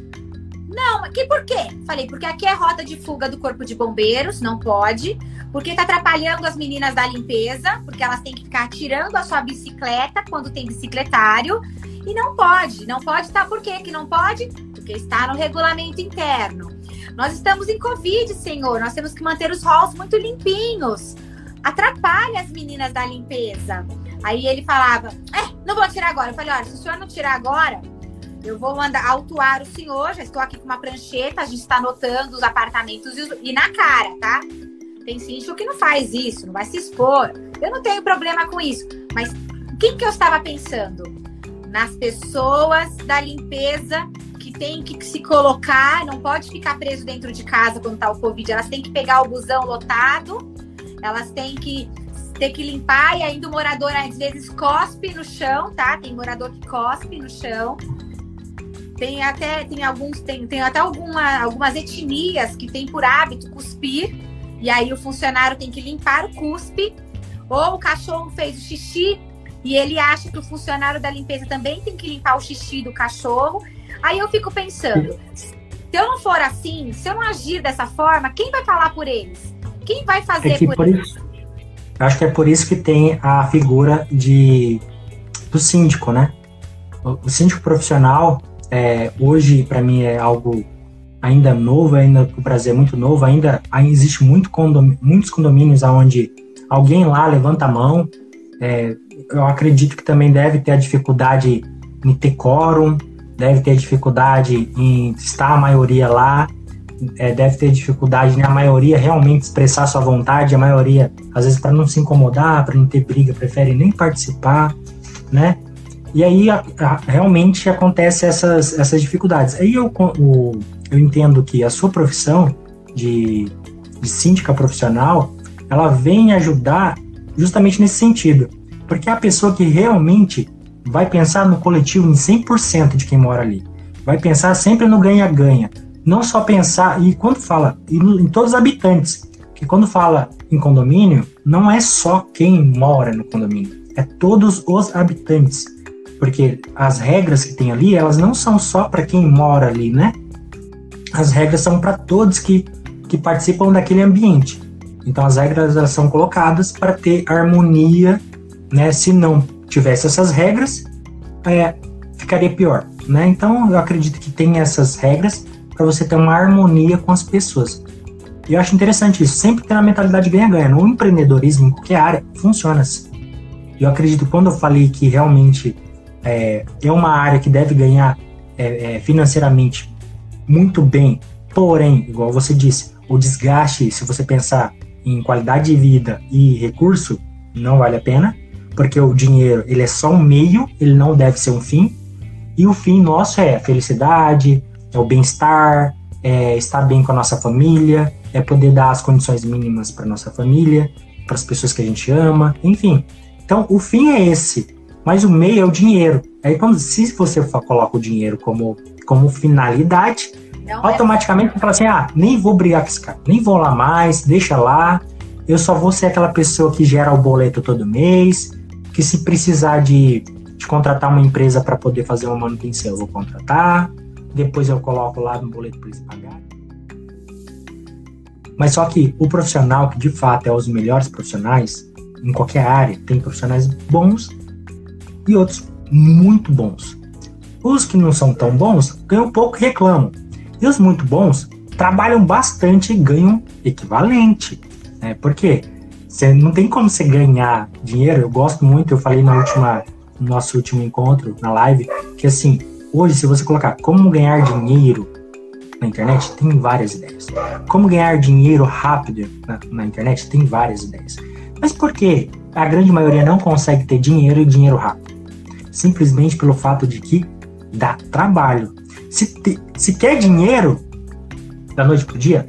Não, que por quê? Falei, porque aqui é rota de fuga do corpo de bombeiros, não pode. Porque tá atrapalhando as meninas da limpeza, porque elas têm que ficar tirando a sua bicicleta quando tem bicicletário. E não pode, não pode, tá? Por quê que não pode? Porque está no regulamento interno. Nós estamos em Covid, senhor. Nós temos que manter os halls muito limpinhos. Atrapalha as meninas da limpeza. Aí ele falava: É, não vou tirar agora. Eu falei: Olha, se o senhor não tirar agora, eu vou mandar autuar o senhor. Já estou aqui com uma prancheta. A gente está anotando os apartamentos e, e na cara, tá? Tem síndico que não faz isso, não vai se expor. Eu não tenho problema com isso. Mas quem que eu estava pensando? Nas pessoas da limpeza tem que se colocar, não pode ficar preso dentro de casa quando tá o Covid. Elas têm que pegar o busão lotado, elas têm que ter que limpar e ainda o morador às vezes cospe no chão, tá? Tem morador que cospe no chão. Tem até tem alguns tem, tem até alguma, algumas etnias que tem por hábito cuspir e aí o funcionário tem que limpar o cuspe. Ou o cachorro fez o xixi e ele acha que o funcionário da limpeza também tem que limpar o xixi do cachorro Aí eu fico pensando, se eu não for assim, se eu não agir dessa forma, quem vai falar por eles? Quem vai fazer é por, por eles? Isso, acho que é por isso que tem a figura de do síndico, né? O, o síndico profissional, é, hoje, para mim, é algo ainda novo, ainda o Brasil é muito novo, ainda, ainda existe muito condom, muitos condomínios onde alguém lá levanta a mão. É, eu acredito que também deve ter a dificuldade em ter quórum, deve ter dificuldade em estar a maioria lá, é, deve ter dificuldade na maioria realmente expressar sua vontade, a maioria, às vezes, para não se incomodar, para não ter briga, prefere nem participar, né? E aí a, a, realmente acontece essas, essas dificuldades. Aí eu, o, eu entendo que a sua profissão de, de síndica profissional, ela vem ajudar justamente nesse sentido. Porque é a pessoa que realmente vai pensar no coletivo em 100% de quem mora ali. Vai pensar sempre no ganha-ganha. Não só pensar, e quando fala, em todos os habitantes, que quando fala em condomínio, não é só quem mora no condomínio, é todos os habitantes. Porque as regras que tem ali, elas não são só para quem mora ali, né? As regras são para todos que, que participam daquele ambiente. Então as regras elas são colocadas para ter harmonia, né? Se não tivesse essas regras, é, ficaria pior. Né? Então, eu acredito que tem essas regras para você ter uma harmonia com as pessoas. E eu acho interessante isso, sempre ter a mentalidade ganha-ganha. No empreendedorismo, em qualquer área, funciona assim. Eu acredito, quando eu falei que realmente é, é uma área que deve ganhar é, é, financeiramente muito bem, porém, igual você disse, o desgaste, se você pensar em qualidade de vida e recurso, não vale a pena porque o dinheiro ele é só um meio, ele não deve ser um fim. E o fim nosso é a felicidade, é o bem-estar, é estar bem com a nossa família, é poder dar as condições mínimas para nossa família, para as pessoas que a gente ama, enfim. Então, o fim é esse, mas o meio é o dinheiro. Aí, quando se você coloca o dinheiro como, como finalidade, não é. automaticamente é. você fala assim: ah, nem vou brigar com esse cara, nem vou lá mais, deixa lá. Eu só vou ser aquela pessoa que gera o boleto todo mês, que se precisar de, de contratar uma empresa para poder fazer uma manutenção, eu vou contratar, depois eu coloco lá no boleto para eles pagarem. Mas só que o profissional que de fato é os melhores profissionais em qualquer área, tem profissionais bons e outros muito bons. Os que não são tão bons ganham pouco e reclamam. E os muito bons trabalham bastante e ganham equivalente. Né? Por quê? Você não tem como você ganhar dinheiro. Eu gosto muito, eu falei na última, no nosso último encontro, na live, que assim, hoje, se você colocar como ganhar dinheiro na internet, tem várias ideias. Como ganhar dinheiro rápido na, na internet, tem várias ideias. Mas por que a grande maioria não consegue ter dinheiro e dinheiro rápido? Simplesmente pelo fato de que dá trabalho. Se, te, se quer dinheiro da noite pro dia,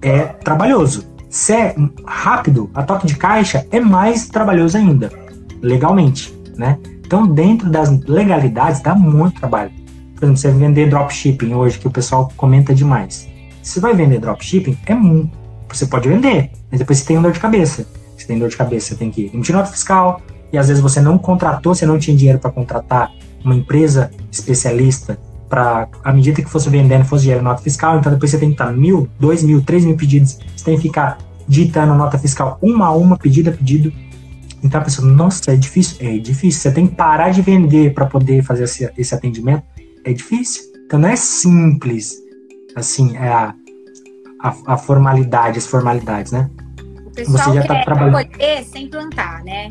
é trabalhoso se é rápido, a toque de caixa é mais trabalhoso ainda, legalmente, né? Então, dentro das legalidades, dá muito trabalho. Por exemplo, você vender dropshipping hoje, que o pessoal comenta demais. Se vai vender dropshipping, é muito. Você pode vender, mas depois você tem dor de cabeça. Você tem dor de cabeça, você tem que emitir nota fiscal, e às vezes você não contratou, você não tinha dinheiro para contratar uma empresa especialista para, à medida que fosse vendendo, fosse gerando nota fiscal, então depois você tem que estar mil, dois mil, três mil pedidos, você tem que ficar ditando nota fiscal uma a uma, pedido a pedido. Então a pessoa, nossa, é difícil? É difícil. Você tem que parar de vender para poder fazer esse, esse atendimento. É difícil. Então não é simples, assim, é a, a, a formalidade, as formalidades, né? O pessoal Você já tá quer tá trabalhando... colher sem plantar, né?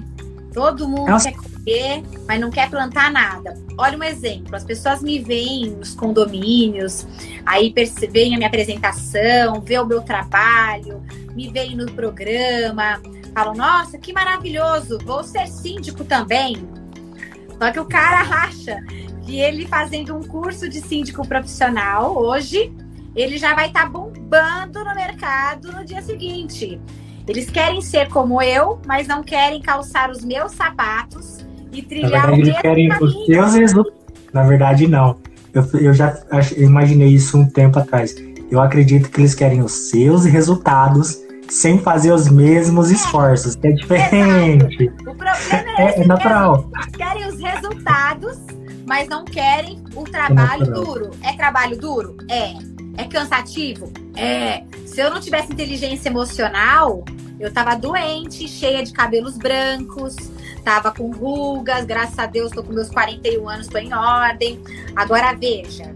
Todo mundo Nossa. quer colher, mas não quer plantar nada. Olha um exemplo, as pessoas me veem nos condomínios, aí percebem a minha apresentação, vê o meu trabalho, me veem no programa, falam, nossa, que maravilhoso, vou ser síndico também. Só que o cara acha que ele fazendo um curso de síndico profissional hoje, ele já vai estar tá bombando no mercado no dia seguinte. Eles querem ser como eu, mas não querem calçar os meus sapatos e trilhar verdade, o mesmo querem caminho. Os seus resultados. Na verdade, não. Eu, eu já eu imaginei isso um tempo atrás. Eu acredito que eles querem os seus resultados sem fazer os mesmos esforços, que é diferente. Exato. O problema é, é, é natural. Querem, querem os resultados, mas não querem o trabalho é duro. É trabalho duro? É. É cansativo? É. Se eu não tivesse inteligência emocional, eu tava doente, cheia de cabelos brancos, tava com rugas, graças a Deus tô com meus 41 anos, tô em ordem. Agora veja,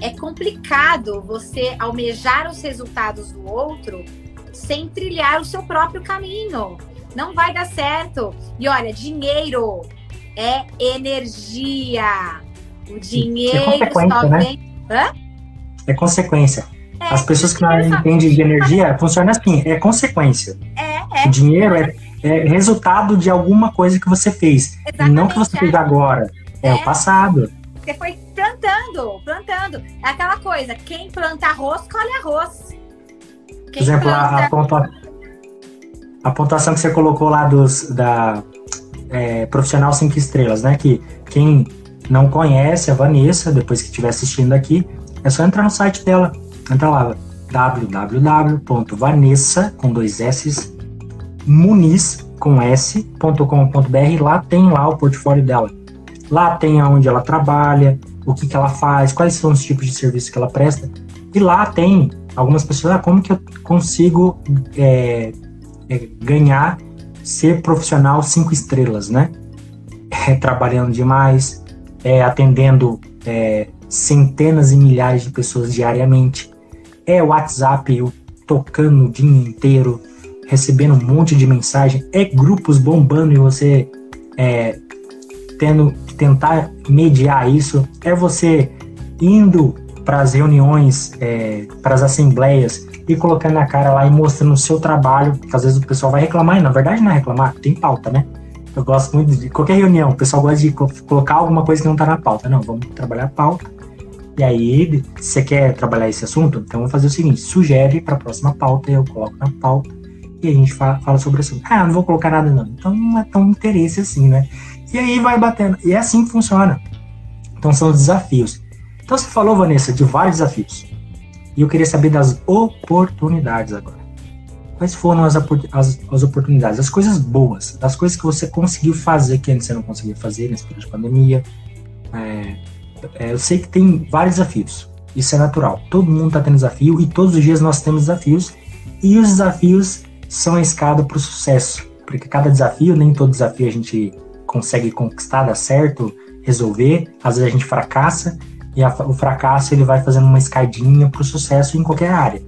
é complicado você almejar os resultados do outro sem trilhar o seu próprio caminho. Não vai dar certo. E olha, dinheiro é energia. O dinheiro é só né? vem. Hã? É consequência. É, As pessoas que não entendem de energia funciona assim, é consequência. É, é. O dinheiro é, é resultado de alguma coisa que você fez. Exatamente, não que você fez é. agora. É, o é. passado. Você foi plantando, plantando. É aquela coisa, quem planta arroz, colhe arroz. Quem Por exemplo, planta... a, pontua... a pontuação que você colocou lá dos, da é, profissional cinco estrelas, né? Que quem não conhece a Vanessa, depois que estiver assistindo aqui, é só entrar no site dela Entra lá, www.vanessa, com dois S, muniz, com. Lá tem lá o portfólio dela. Lá tem aonde ela trabalha, o que, que ela faz, quais são os tipos de serviços que ela presta. E lá tem algumas pessoas, ah, como que eu consigo é, é, ganhar, ser profissional cinco estrelas, né? É, trabalhando demais, é, atendendo é, centenas e milhares de pessoas diariamente, é WhatsApp eu tocando o dia inteiro, recebendo um monte de mensagem, é grupos bombando e você é, tendo que tentar mediar isso, é você indo para as reuniões, é, para as assembleias e colocando a cara lá e mostrando o seu trabalho, que às vezes o pessoal vai reclamar, e na verdade não é reclamar, tem pauta, né? Eu gosto muito de qualquer reunião, o pessoal gosta de colocar alguma coisa que não está na pauta. Não, vamos trabalhar a pauta e aí, você quer trabalhar esse assunto? Então, vou fazer o seguinte: sugere para a próxima pauta, eu coloco na pauta e a gente fala, fala sobre o assunto. Ah, não vou colocar nada não. Então, não é tão interesse assim, né? E aí vai batendo. E é assim que funciona. Então, são os desafios. Então, você falou, Vanessa, de vários desafios. E eu queria saber das oportunidades agora. Quais foram as, as, as, oportunidades, as coisas boas, as coisas que você conseguiu fazer que antes você não conseguia fazer nesse período de pandemia? É, é, eu sei que tem vários desafios. Isso é natural. Todo mundo está tendo desafio e todos os dias nós temos desafios. E os desafios são a escada para o sucesso. Porque cada desafio, nem todo desafio a gente consegue conquistar, dar certo, resolver, às vezes a gente fracassa, e a, o fracasso ele vai fazendo uma escadinha para o sucesso em qualquer área.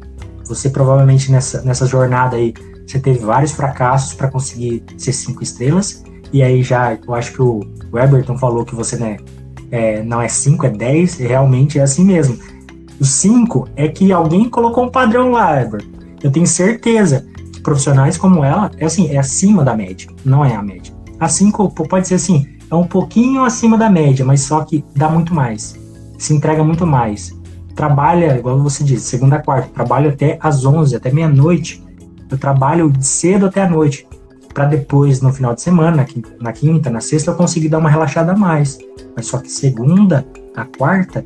Você provavelmente nessa, nessa jornada aí, você teve vários fracassos para conseguir ser cinco estrelas, e aí já, eu acho que o, o Eberton falou que você né, é, não é cinco, é dez, e realmente é assim mesmo. O cinco é que alguém colocou um padrão lá. Eu tenho certeza que profissionais como ela, é assim, é acima da média, não é a média. A cinco pode ser assim, é um pouquinho acima da média, mas só que dá muito mais. Se entrega muito mais. Trabalha, igual você disse, segunda a quarta, trabalho até às 11, até meia-noite. Eu trabalho cedo até a noite, para depois, no final de semana, na quinta, na sexta, eu conseguir dar uma relaxada a mais. Mas só que segunda a quarta,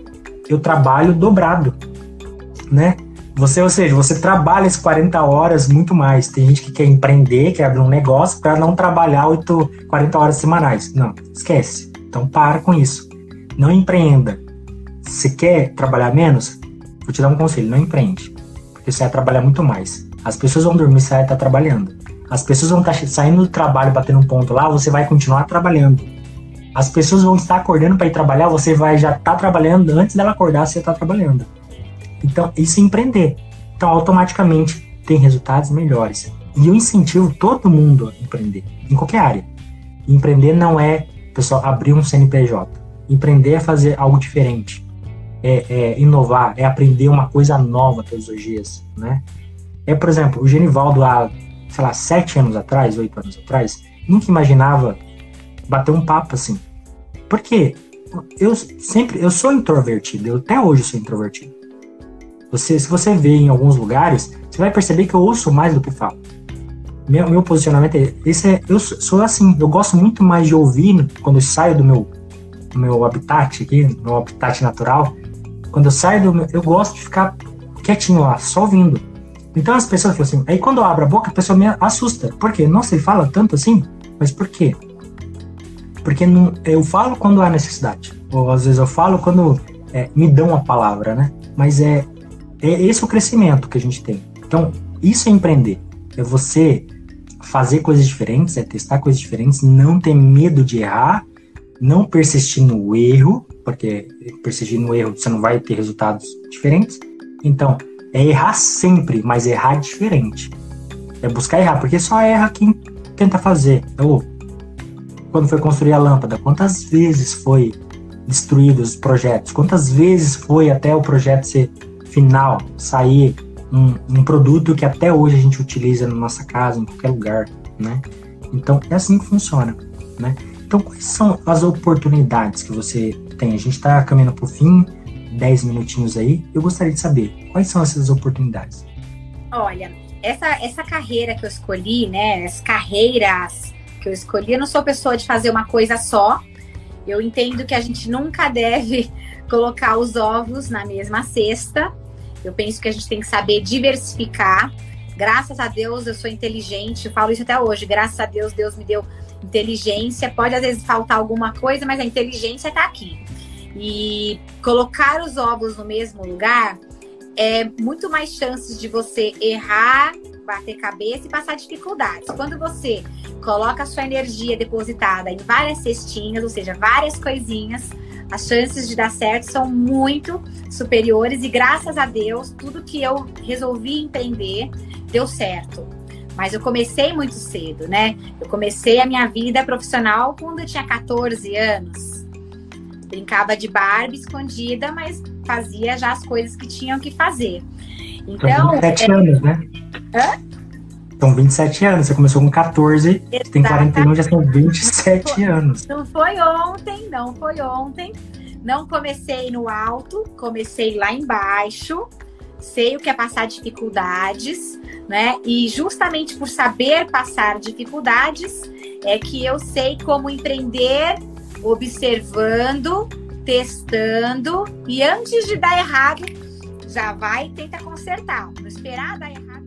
eu trabalho dobrado, né? Você, ou seja, você trabalha as 40 horas muito mais. Tem gente que quer empreender, quer abrir um negócio para não trabalhar 8, 40 horas semanais. Não, esquece. Então para com isso. Não empreenda. Se quer trabalhar menos, vou te dar um conselho, não empreende. Porque você vai trabalhar muito mais. As pessoas vão dormir, você vai estar trabalhando. As pessoas vão estar saindo do trabalho, batendo um ponto lá, você vai continuar trabalhando. As pessoas vão estar acordando para ir trabalhar, você vai já estar tá trabalhando antes dela acordar, você está trabalhando. Então, isso é empreender. Então, automaticamente tem resultados melhores. E eu incentivo todo mundo a empreender, em qualquer área. Empreender não é, pessoal, abrir um CNPJ. Empreender é fazer algo diferente. É, é inovar, é aprender uma coisa nova todos os dias, né? É, por exemplo, o Genivaldo há, sei lá, sete anos atrás, oito anos atrás, nunca imaginava bater um papo assim. Por quê? Eu sempre, eu sou introvertido, eu até hoje sou introvertido. Você, se você vê em alguns lugares, você vai perceber que eu ouço mais do que falo. Meu, meu posicionamento é esse. É, eu sou assim. Eu gosto muito mais de ouvir quando eu saio do meu, do meu habitat aqui, meu habitat natural. Quando eu saio do meu, eu gosto de ficar quietinho lá, só ouvindo. Então as pessoas falam assim. Aí quando eu abro a boca, a pessoa me assusta. Por quê? Nossa, ele fala tanto assim? Mas por quê? Porque não, eu falo quando há necessidade. Ou às vezes eu falo quando é, me dão a palavra, né? Mas é é esse o crescimento que a gente tem. Então, isso é empreender. É você fazer coisas diferentes, é testar coisas diferentes, não ter medo de errar, não persistir no erro, porque persistir no erro você não vai ter resultados diferentes. Então, é errar sempre, mas errar diferente. É buscar errar, porque só erra quem tenta fazer. Então, quando foi construir a lâmpada, quantas vezes foi destruído os projetos? Quantas vezes foi até o projeto ser final sair um, um, produto que até hoje a gente utiliza na nossa casa, em qualquer lugar, né? Então é assim que funciona, né? Então quais são as oportunidades que você tem? A gente está caminhando para o fim, 10 minutinhos aí. Eu gostaria de saber quais são essas oportunidades. Olha, essa, essa carreira que eu escolhi, né? As carreiras que eu escolhi, eu não sou pessoa de fazer uma coisa só. Eu entendo que a gente nunca deve colocar os ovos na mesma cesta. Eu penso que a gente tem que saber diversificar. Graças a Deus eu sou inteligente, eu falo isso até hoje. Graças a Deus, Deus me deu inteligência. Pode às vezes faltar alguma coisa, mas a inteligência está aqui. E colocar os ovos no mesmo lugar é muito mais chances de você errar, bater cabeça e passar dificuldades. Quando você coloca a sua energia depositada em várias cestinhas, ou seja, várias coisinhas, as chances de dar certo são muito superiores e graças a Deus, tudo que eu resolvi empreender deu certo. Mas eu comecei muito cedo, né? Eu comecei a minha vida profissional quando eu tinha 14 anos. Brincava de Barbie escondida, mas fazia já as coisas que tinham que fazer. Então. 27 é... anos, né? Hã? São 27 anos, você começou com 14, Exatamente. tem 41, já são 27 anos. Não foi ontem, não foi ontem. Não comecei no alto, comecei lá embaixo. Sei o que é passar dificuldades, né? E justamente por saber passar dificuldades, é que eu sei como empreender observando, testando e antes de dar errado, já vai e tenta consertar. Não esperar dar errado.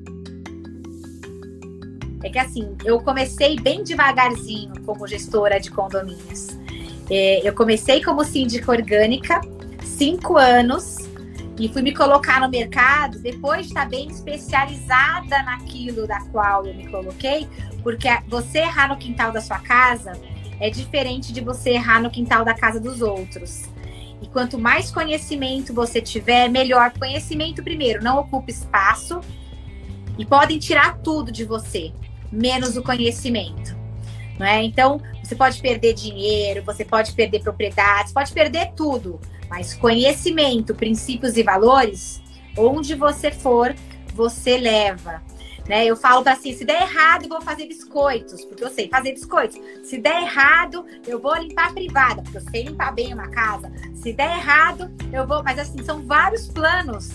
É que assim, eu comecei bem devagarzinho como gestora de condomínios. É, eu comecei como síndica orgânica, cinco anos, e fui me colocar no mercado depois de estar bem especializada naquilo da qual eu me coloquei, porque você errar no quintal da sua casa é diferente de você errar no quintal da casa dos outros. E quanto mais conhecimento você tiver, melhor. Conhecimento primeiro, não ocupa espaço e podem tirar tudo de você, menos o conhecimento. Não é? Então, você pode perder dinheiro, você pode perder propriedades, pode perder tudo, mas conhecimento, princípios e valores, onde você for, você leva. Né? Eu falo para assim, se der errado, eu vou fazer biscoitos, porque eu sei fazer biscoitos. Se der errado, eu vou limpar a privada, porque eu sei limpar bem uma casa. Se der errado, eu vou. Mas assim, são vários planos.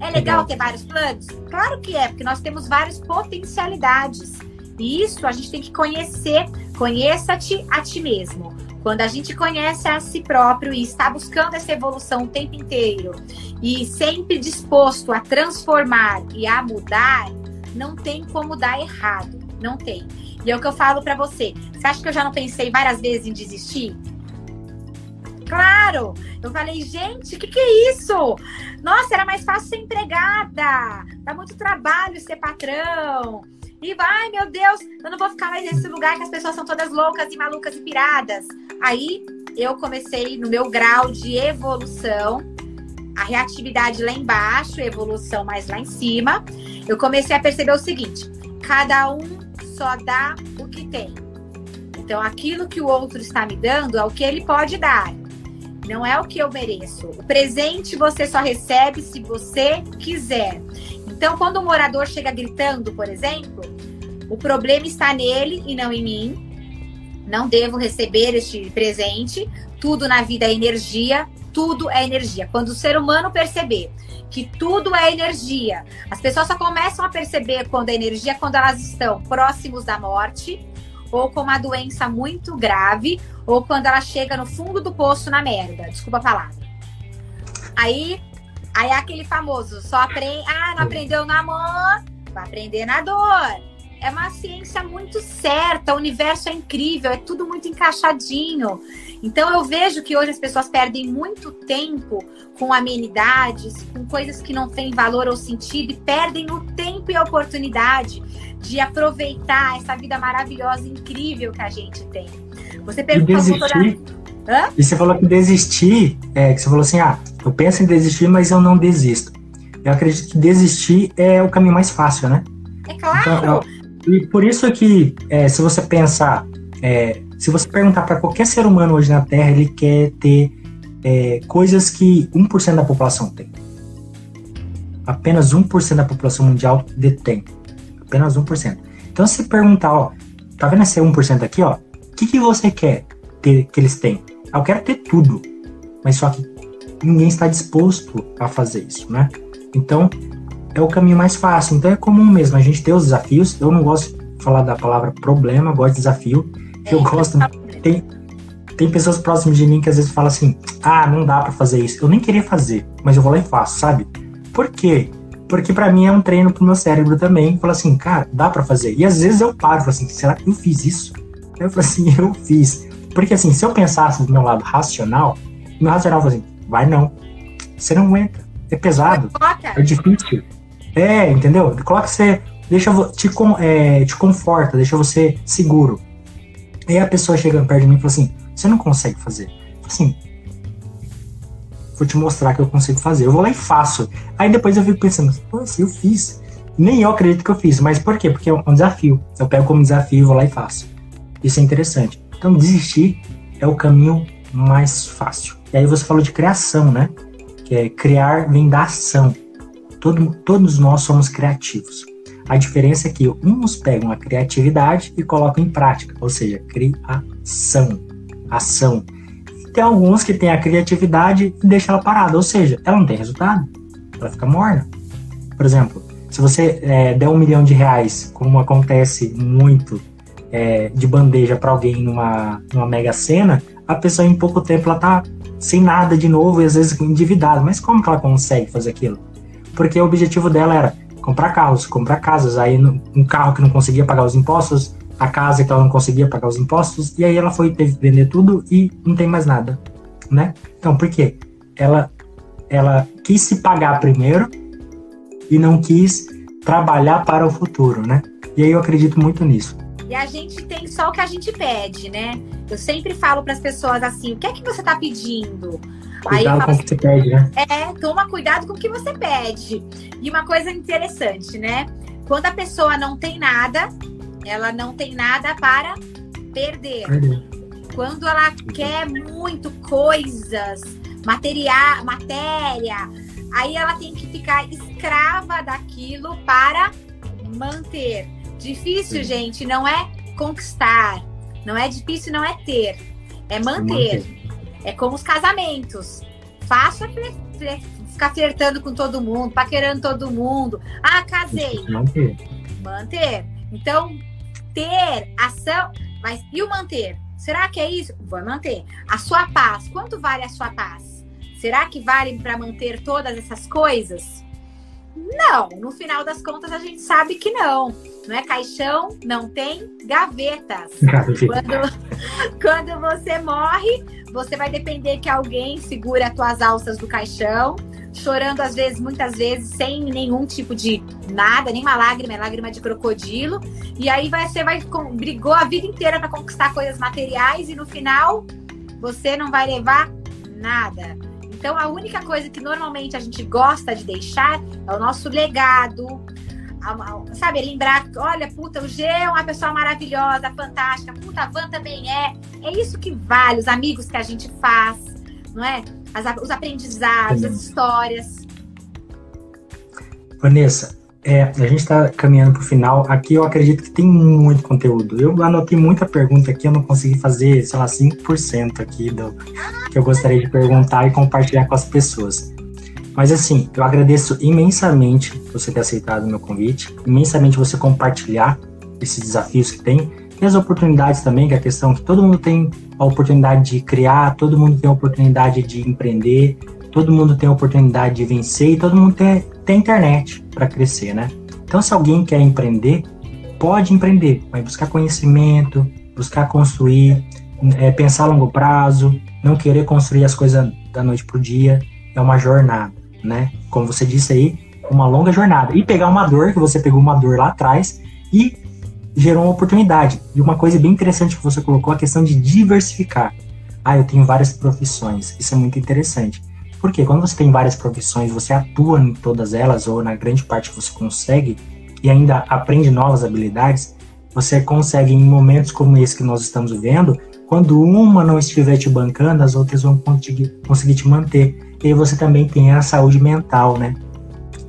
É legal, legal. ter vários planos? Claro que é, porque nós temos várias potencialidades. E isso a gente tem que conhecer. Conheça-te a ti mesmo. Quando a gente conhece a si próprio e está buscando essa evolução o tempo inteiro e sempre disposto a transformar e a mudar, não tem como dar errado. Não tem. E é o que eu falo para você. Você acha que eu já não pensei várias vezes em desistir? Claro! Eu falei, gente, o que, que é isso? Nossa, era mais fácil ser empregada. Dá muito trabalho ser patrão. E vai, meu Deus, eu não vou ficar mais nesse lugar que as pessoas são todas loucas e malucas e piradas. Aí eu comecei no meu grau de evolução a reatividade lá embaixo, evolução mais lá em cima, eu comecei a perceber o seguinte: cada um só dá o que tem. Então, aquilo que o outro está me dando é o que ele pode dar, não é o que eu mereço. O presente você só recebe se você quiser. Então, quando o morador chega gritando, por exemplo, o problema está nele e não em mim. Não devo receber este presente. Tudo na vida é energia, tudo é energia. Quando o ser humano perceber que tudo é energia, as pessoas só começam a perceber quando é energia quando elas estão próximos da morte, ou com uma doença muito grave, ou quando ela chega no fundo do poço na merda. Desculpa a palavra. Aí, aí é aquele famoso, só aprende. Ah, não aprendeu no amor, vai aprender na dor é uma ciência muito certa, o universo é incrível, é tudo muito encaixadinho. Então eu vejo que hoje as pessoas perdem muito tempo com amenidades, com coisas que não têm valor ou sentido e perdem o tempo e a oportunidade de aproveitar essa vida maravilhosa, incrível que a gente tem. Você perguntou desistir, Hã? E você falou que desistir, é, que você falou assim, ah, eu penso em desistir, mas eu não desisto. Eu acredito que desistir é o caminho mais fácil, né? É claro. Então, e por isso que, é, se você pensar, é, se você perguntar para qualquer ser humano hoje na Terra, ele quer ter é, coisas que 1% da população tem. Apenas 1% da população mundial detém. Apenas 1%. Então, se perguntar, ó, tá vendo esse 1% aqui, ó? O que, que você quer ter, que eles têm? Eu quero ter tudo. Mas só que ninguém está disposto a fazer isso, né? Então, é o caminho mais fácil. Então é comum mesmo a gente ter os desafios. Eu não gosto de falar da palavra problema, gosto de desafio. Eu gosto. Tem, tem pessoas próximas de mim que às vezes falam assim: ah, não dá para fazer isso. Eu nem queria fazer, mas eu vou lá e faço, sabe? Por quê? Porque para mim é um treino pro meu cérebro também. Fala assim, cara, dá para fazer. E às vezes eu paro, falo assim, será que eu fiz isso? Eu falo assim, eu fiz. Porque assim, se eu pensasse do meu lado racional, meu racional fala assim, vai não. Você não aguenta. É pesado. É difícil. É, entendeu? Coloca você. Deixa te, é, te conforta, deixa você seguro. Aí a pessoa chega perto de mim e fala assim: Você não consegue fazer? Assim, vou te mostrar que eu consigo fazer. Eu vou lá e faço. Aí depois eu fico pensando: Nossa, eu fiz. Nem eu acredito que eu fiz. Mas por quê? Porque é um desafio. Eu pego como desafio e vou lá e faço. Isso é interessante. Então, desistir é o caminho mais fácil. E aí você falou de criação, né? Que é criar vem da ação. Todo, todos nós somos criativos. A diferença é que uns pegam a criatividade e colocam em prática, ou seja, criação, ação. Tem alguns que têm a criatividade e deixam ela parada, ou seja, ela não tem resultado, ela fica morna. Por exemplo, se você é, der um milhão de reais, como acontece muito é, de bandeja para alguém numa, numa mega cena, a pessoa em pouco tempo ela tá sem nada de novo e às vezes endividada. Mas como que ela consegue fazer aquilo? Porque o objetivo dela era comprar carros, comprar casas. Aí um carro que não conseguia pagar os impostos, a casa que ela não conseguia pagar os impostos, e aí ela foi teve que vender tudo e não tem mais nada, né? Então, por quê? Ela ela quis se pagar primeiro e não quis trabalhar para o futuro, né? E aí eu acredito muito nisso. E a gente tem só o que a gente pede, né? Eu sempre falo para as pessoas assim: o que é que você está pedindo? Cuidado com o assim, que você pede, né? É, toma cuidado com o que você pede. E uma coisa interessante, né? Quando a pessoa não tem nada, ela não tem nada para perder. Quando ela quer muito coisas, material, matéria, aí ela tem que ficar escrava daquilo para manter. Difícil, Sim. gente, não é conquistar. Não é difícil, não é ter. É manter. manter. É como os casamentos. Fácil é ficar flertando com todo mundo, paquerando todo mundo. Ah, casei. Manter. Manter. Então, ter ação. Mas e o manter? Será que é isso? Vai manter. A sua paz. Quanto vale a sua paz? Será que vale para manter todas essas coisas? Não, no final das contas a gente sabe que não. Não é caixão, não tem gavetas. Quando, quando você morre, você vai depender que alguém segure as tuas alças do caixão, chorando às vezes, muitas vezes, sem nenhum tipo de nada, nem uma lágrima, é lágrima de crocodilo. E aí você vai brigou a vida inteira para conquistar coisas materiais e no final você não vai levar nada. Então, a única coisa que normalmente a gente gosta de deixar é o nosso legado, sabe, lembrar, olha, puta, o G é uma pessoa maravilhosa, fantástica, puta, a Van também é. É isso que vale, os amigos que a gente faz, não é? As, os aprendizados, as histórias. Vanessa, é, a gente está caminhando para o final. Aqui eu acredito que tem muito conteúdo. Eu anotei muita pergunta aqui, eu não consegui fazer, sei lá, 5% aqui do que eu gostaria de perguntar e compartilhar com as pessoas. Mas assim, eu agradeço imensamente você ter aceitado o meu convite, imensamente você compartilhar esses desafios que tem e as oportunidades também, que é a questão que todo mundo tem a oportunidade de criar, todo mundo tem a oportunidade de empreender, todo mundo tem a oportunidade de vencer e todo mundo tem, tem internet para crescer, né? Então, se alguém quer empreender, pode empreender, mas buscar conhecimento, buscar construir, é, pensar a longo prazo, não querer construir as coisas da noite pro dia, é uma jornada, né? Como você disse aí, uma longa jornada. E pegar uma dor, que você pegou uma dor lá atrás, e gerou uma oportunidade. E uma coisa bem interessante que você colocou, a questão de diversificar. Ah, eu tenho várias profissões. Isso é muito interessante. Porque quando você tem várias profissões, você atua em todas elas, ou na grande parte você consegue, e ainda aprende novas habilidades, você consegue, em momentos como esse que nós estamos vivendo, quando uma não estiver te bancando, as outras vão conseguir te manter. E aí você também tem a saúde mental, né?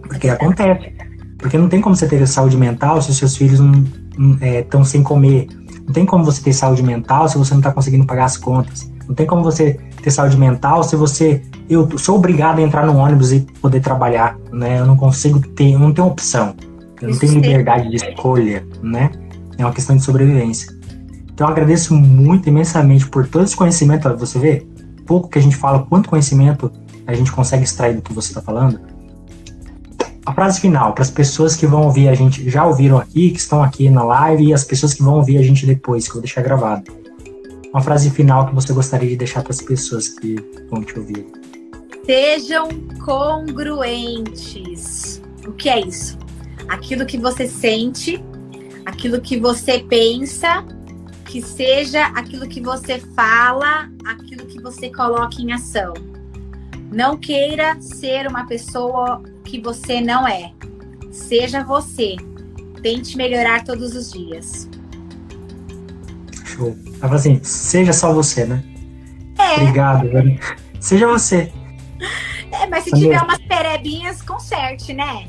Porque acontece. Porque não tem como você ter saúde mental se os seus filhos estão é, sem comer. Não tem como você ter saúde mental se você não está conseguindo pagar as contas. Não tem como você ter saúde mental se você. Eu sou obrigado a entrar no ônibus e poder trabalhar, né? Eu não consigo ter, eu não tenho opção. Eu não tenho liberdade de escolha, né? É uma questão de sobrevivência. Então eu agradeço muito, imensamente, por todo esse conhecimento. Você vê, pouco que a gente fala, quanto conhecimento a gente consegue extrair do que você está falando. A frase final, para as pessoas que vão ouvir a gente, já ouviram aqui, que estão aqui na live, e as pessoas que vão ouvir a gente depois, que eu vou deixar gravado uma frase final que você gostaria de deixar para as pessoas que vão te ouvir. Sejam congruentes. O que é isso? Aquilo que você sente, aquilo que você pensa, que seja aquilo que você fala, aquilo que você coloca em ação. Não queira ser uma pessoa que você não é. Seja você. Tente melhorar todos os dias. Show. Ela assim, seja só você, né? É. Obrigado, velho. Seja você. É, mas se tiver umas perebinhas, conserte, né?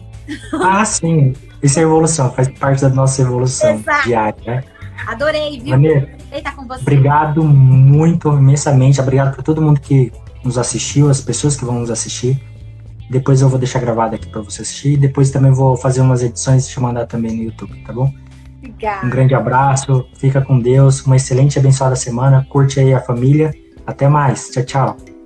Ah, sim. Isso é evolução, faz parte da nossa evolução Exato. diária, né? Adorei, viu? Maneiro. Tá com você. Obrigado muito, imensamente. Obrigado por todo mundo que nos assistiu, as pessoas que vão nos assistir. Depois eu vou deixar gravado aqui para você assistir. Depois também vou fazer umas edições e te mandar também no YouTube, tá bom? Obrigada. Um grande abraço, fica com Deus, uma excelente e abençoada semana, curte aí a família. Até mais, tchau, tchau.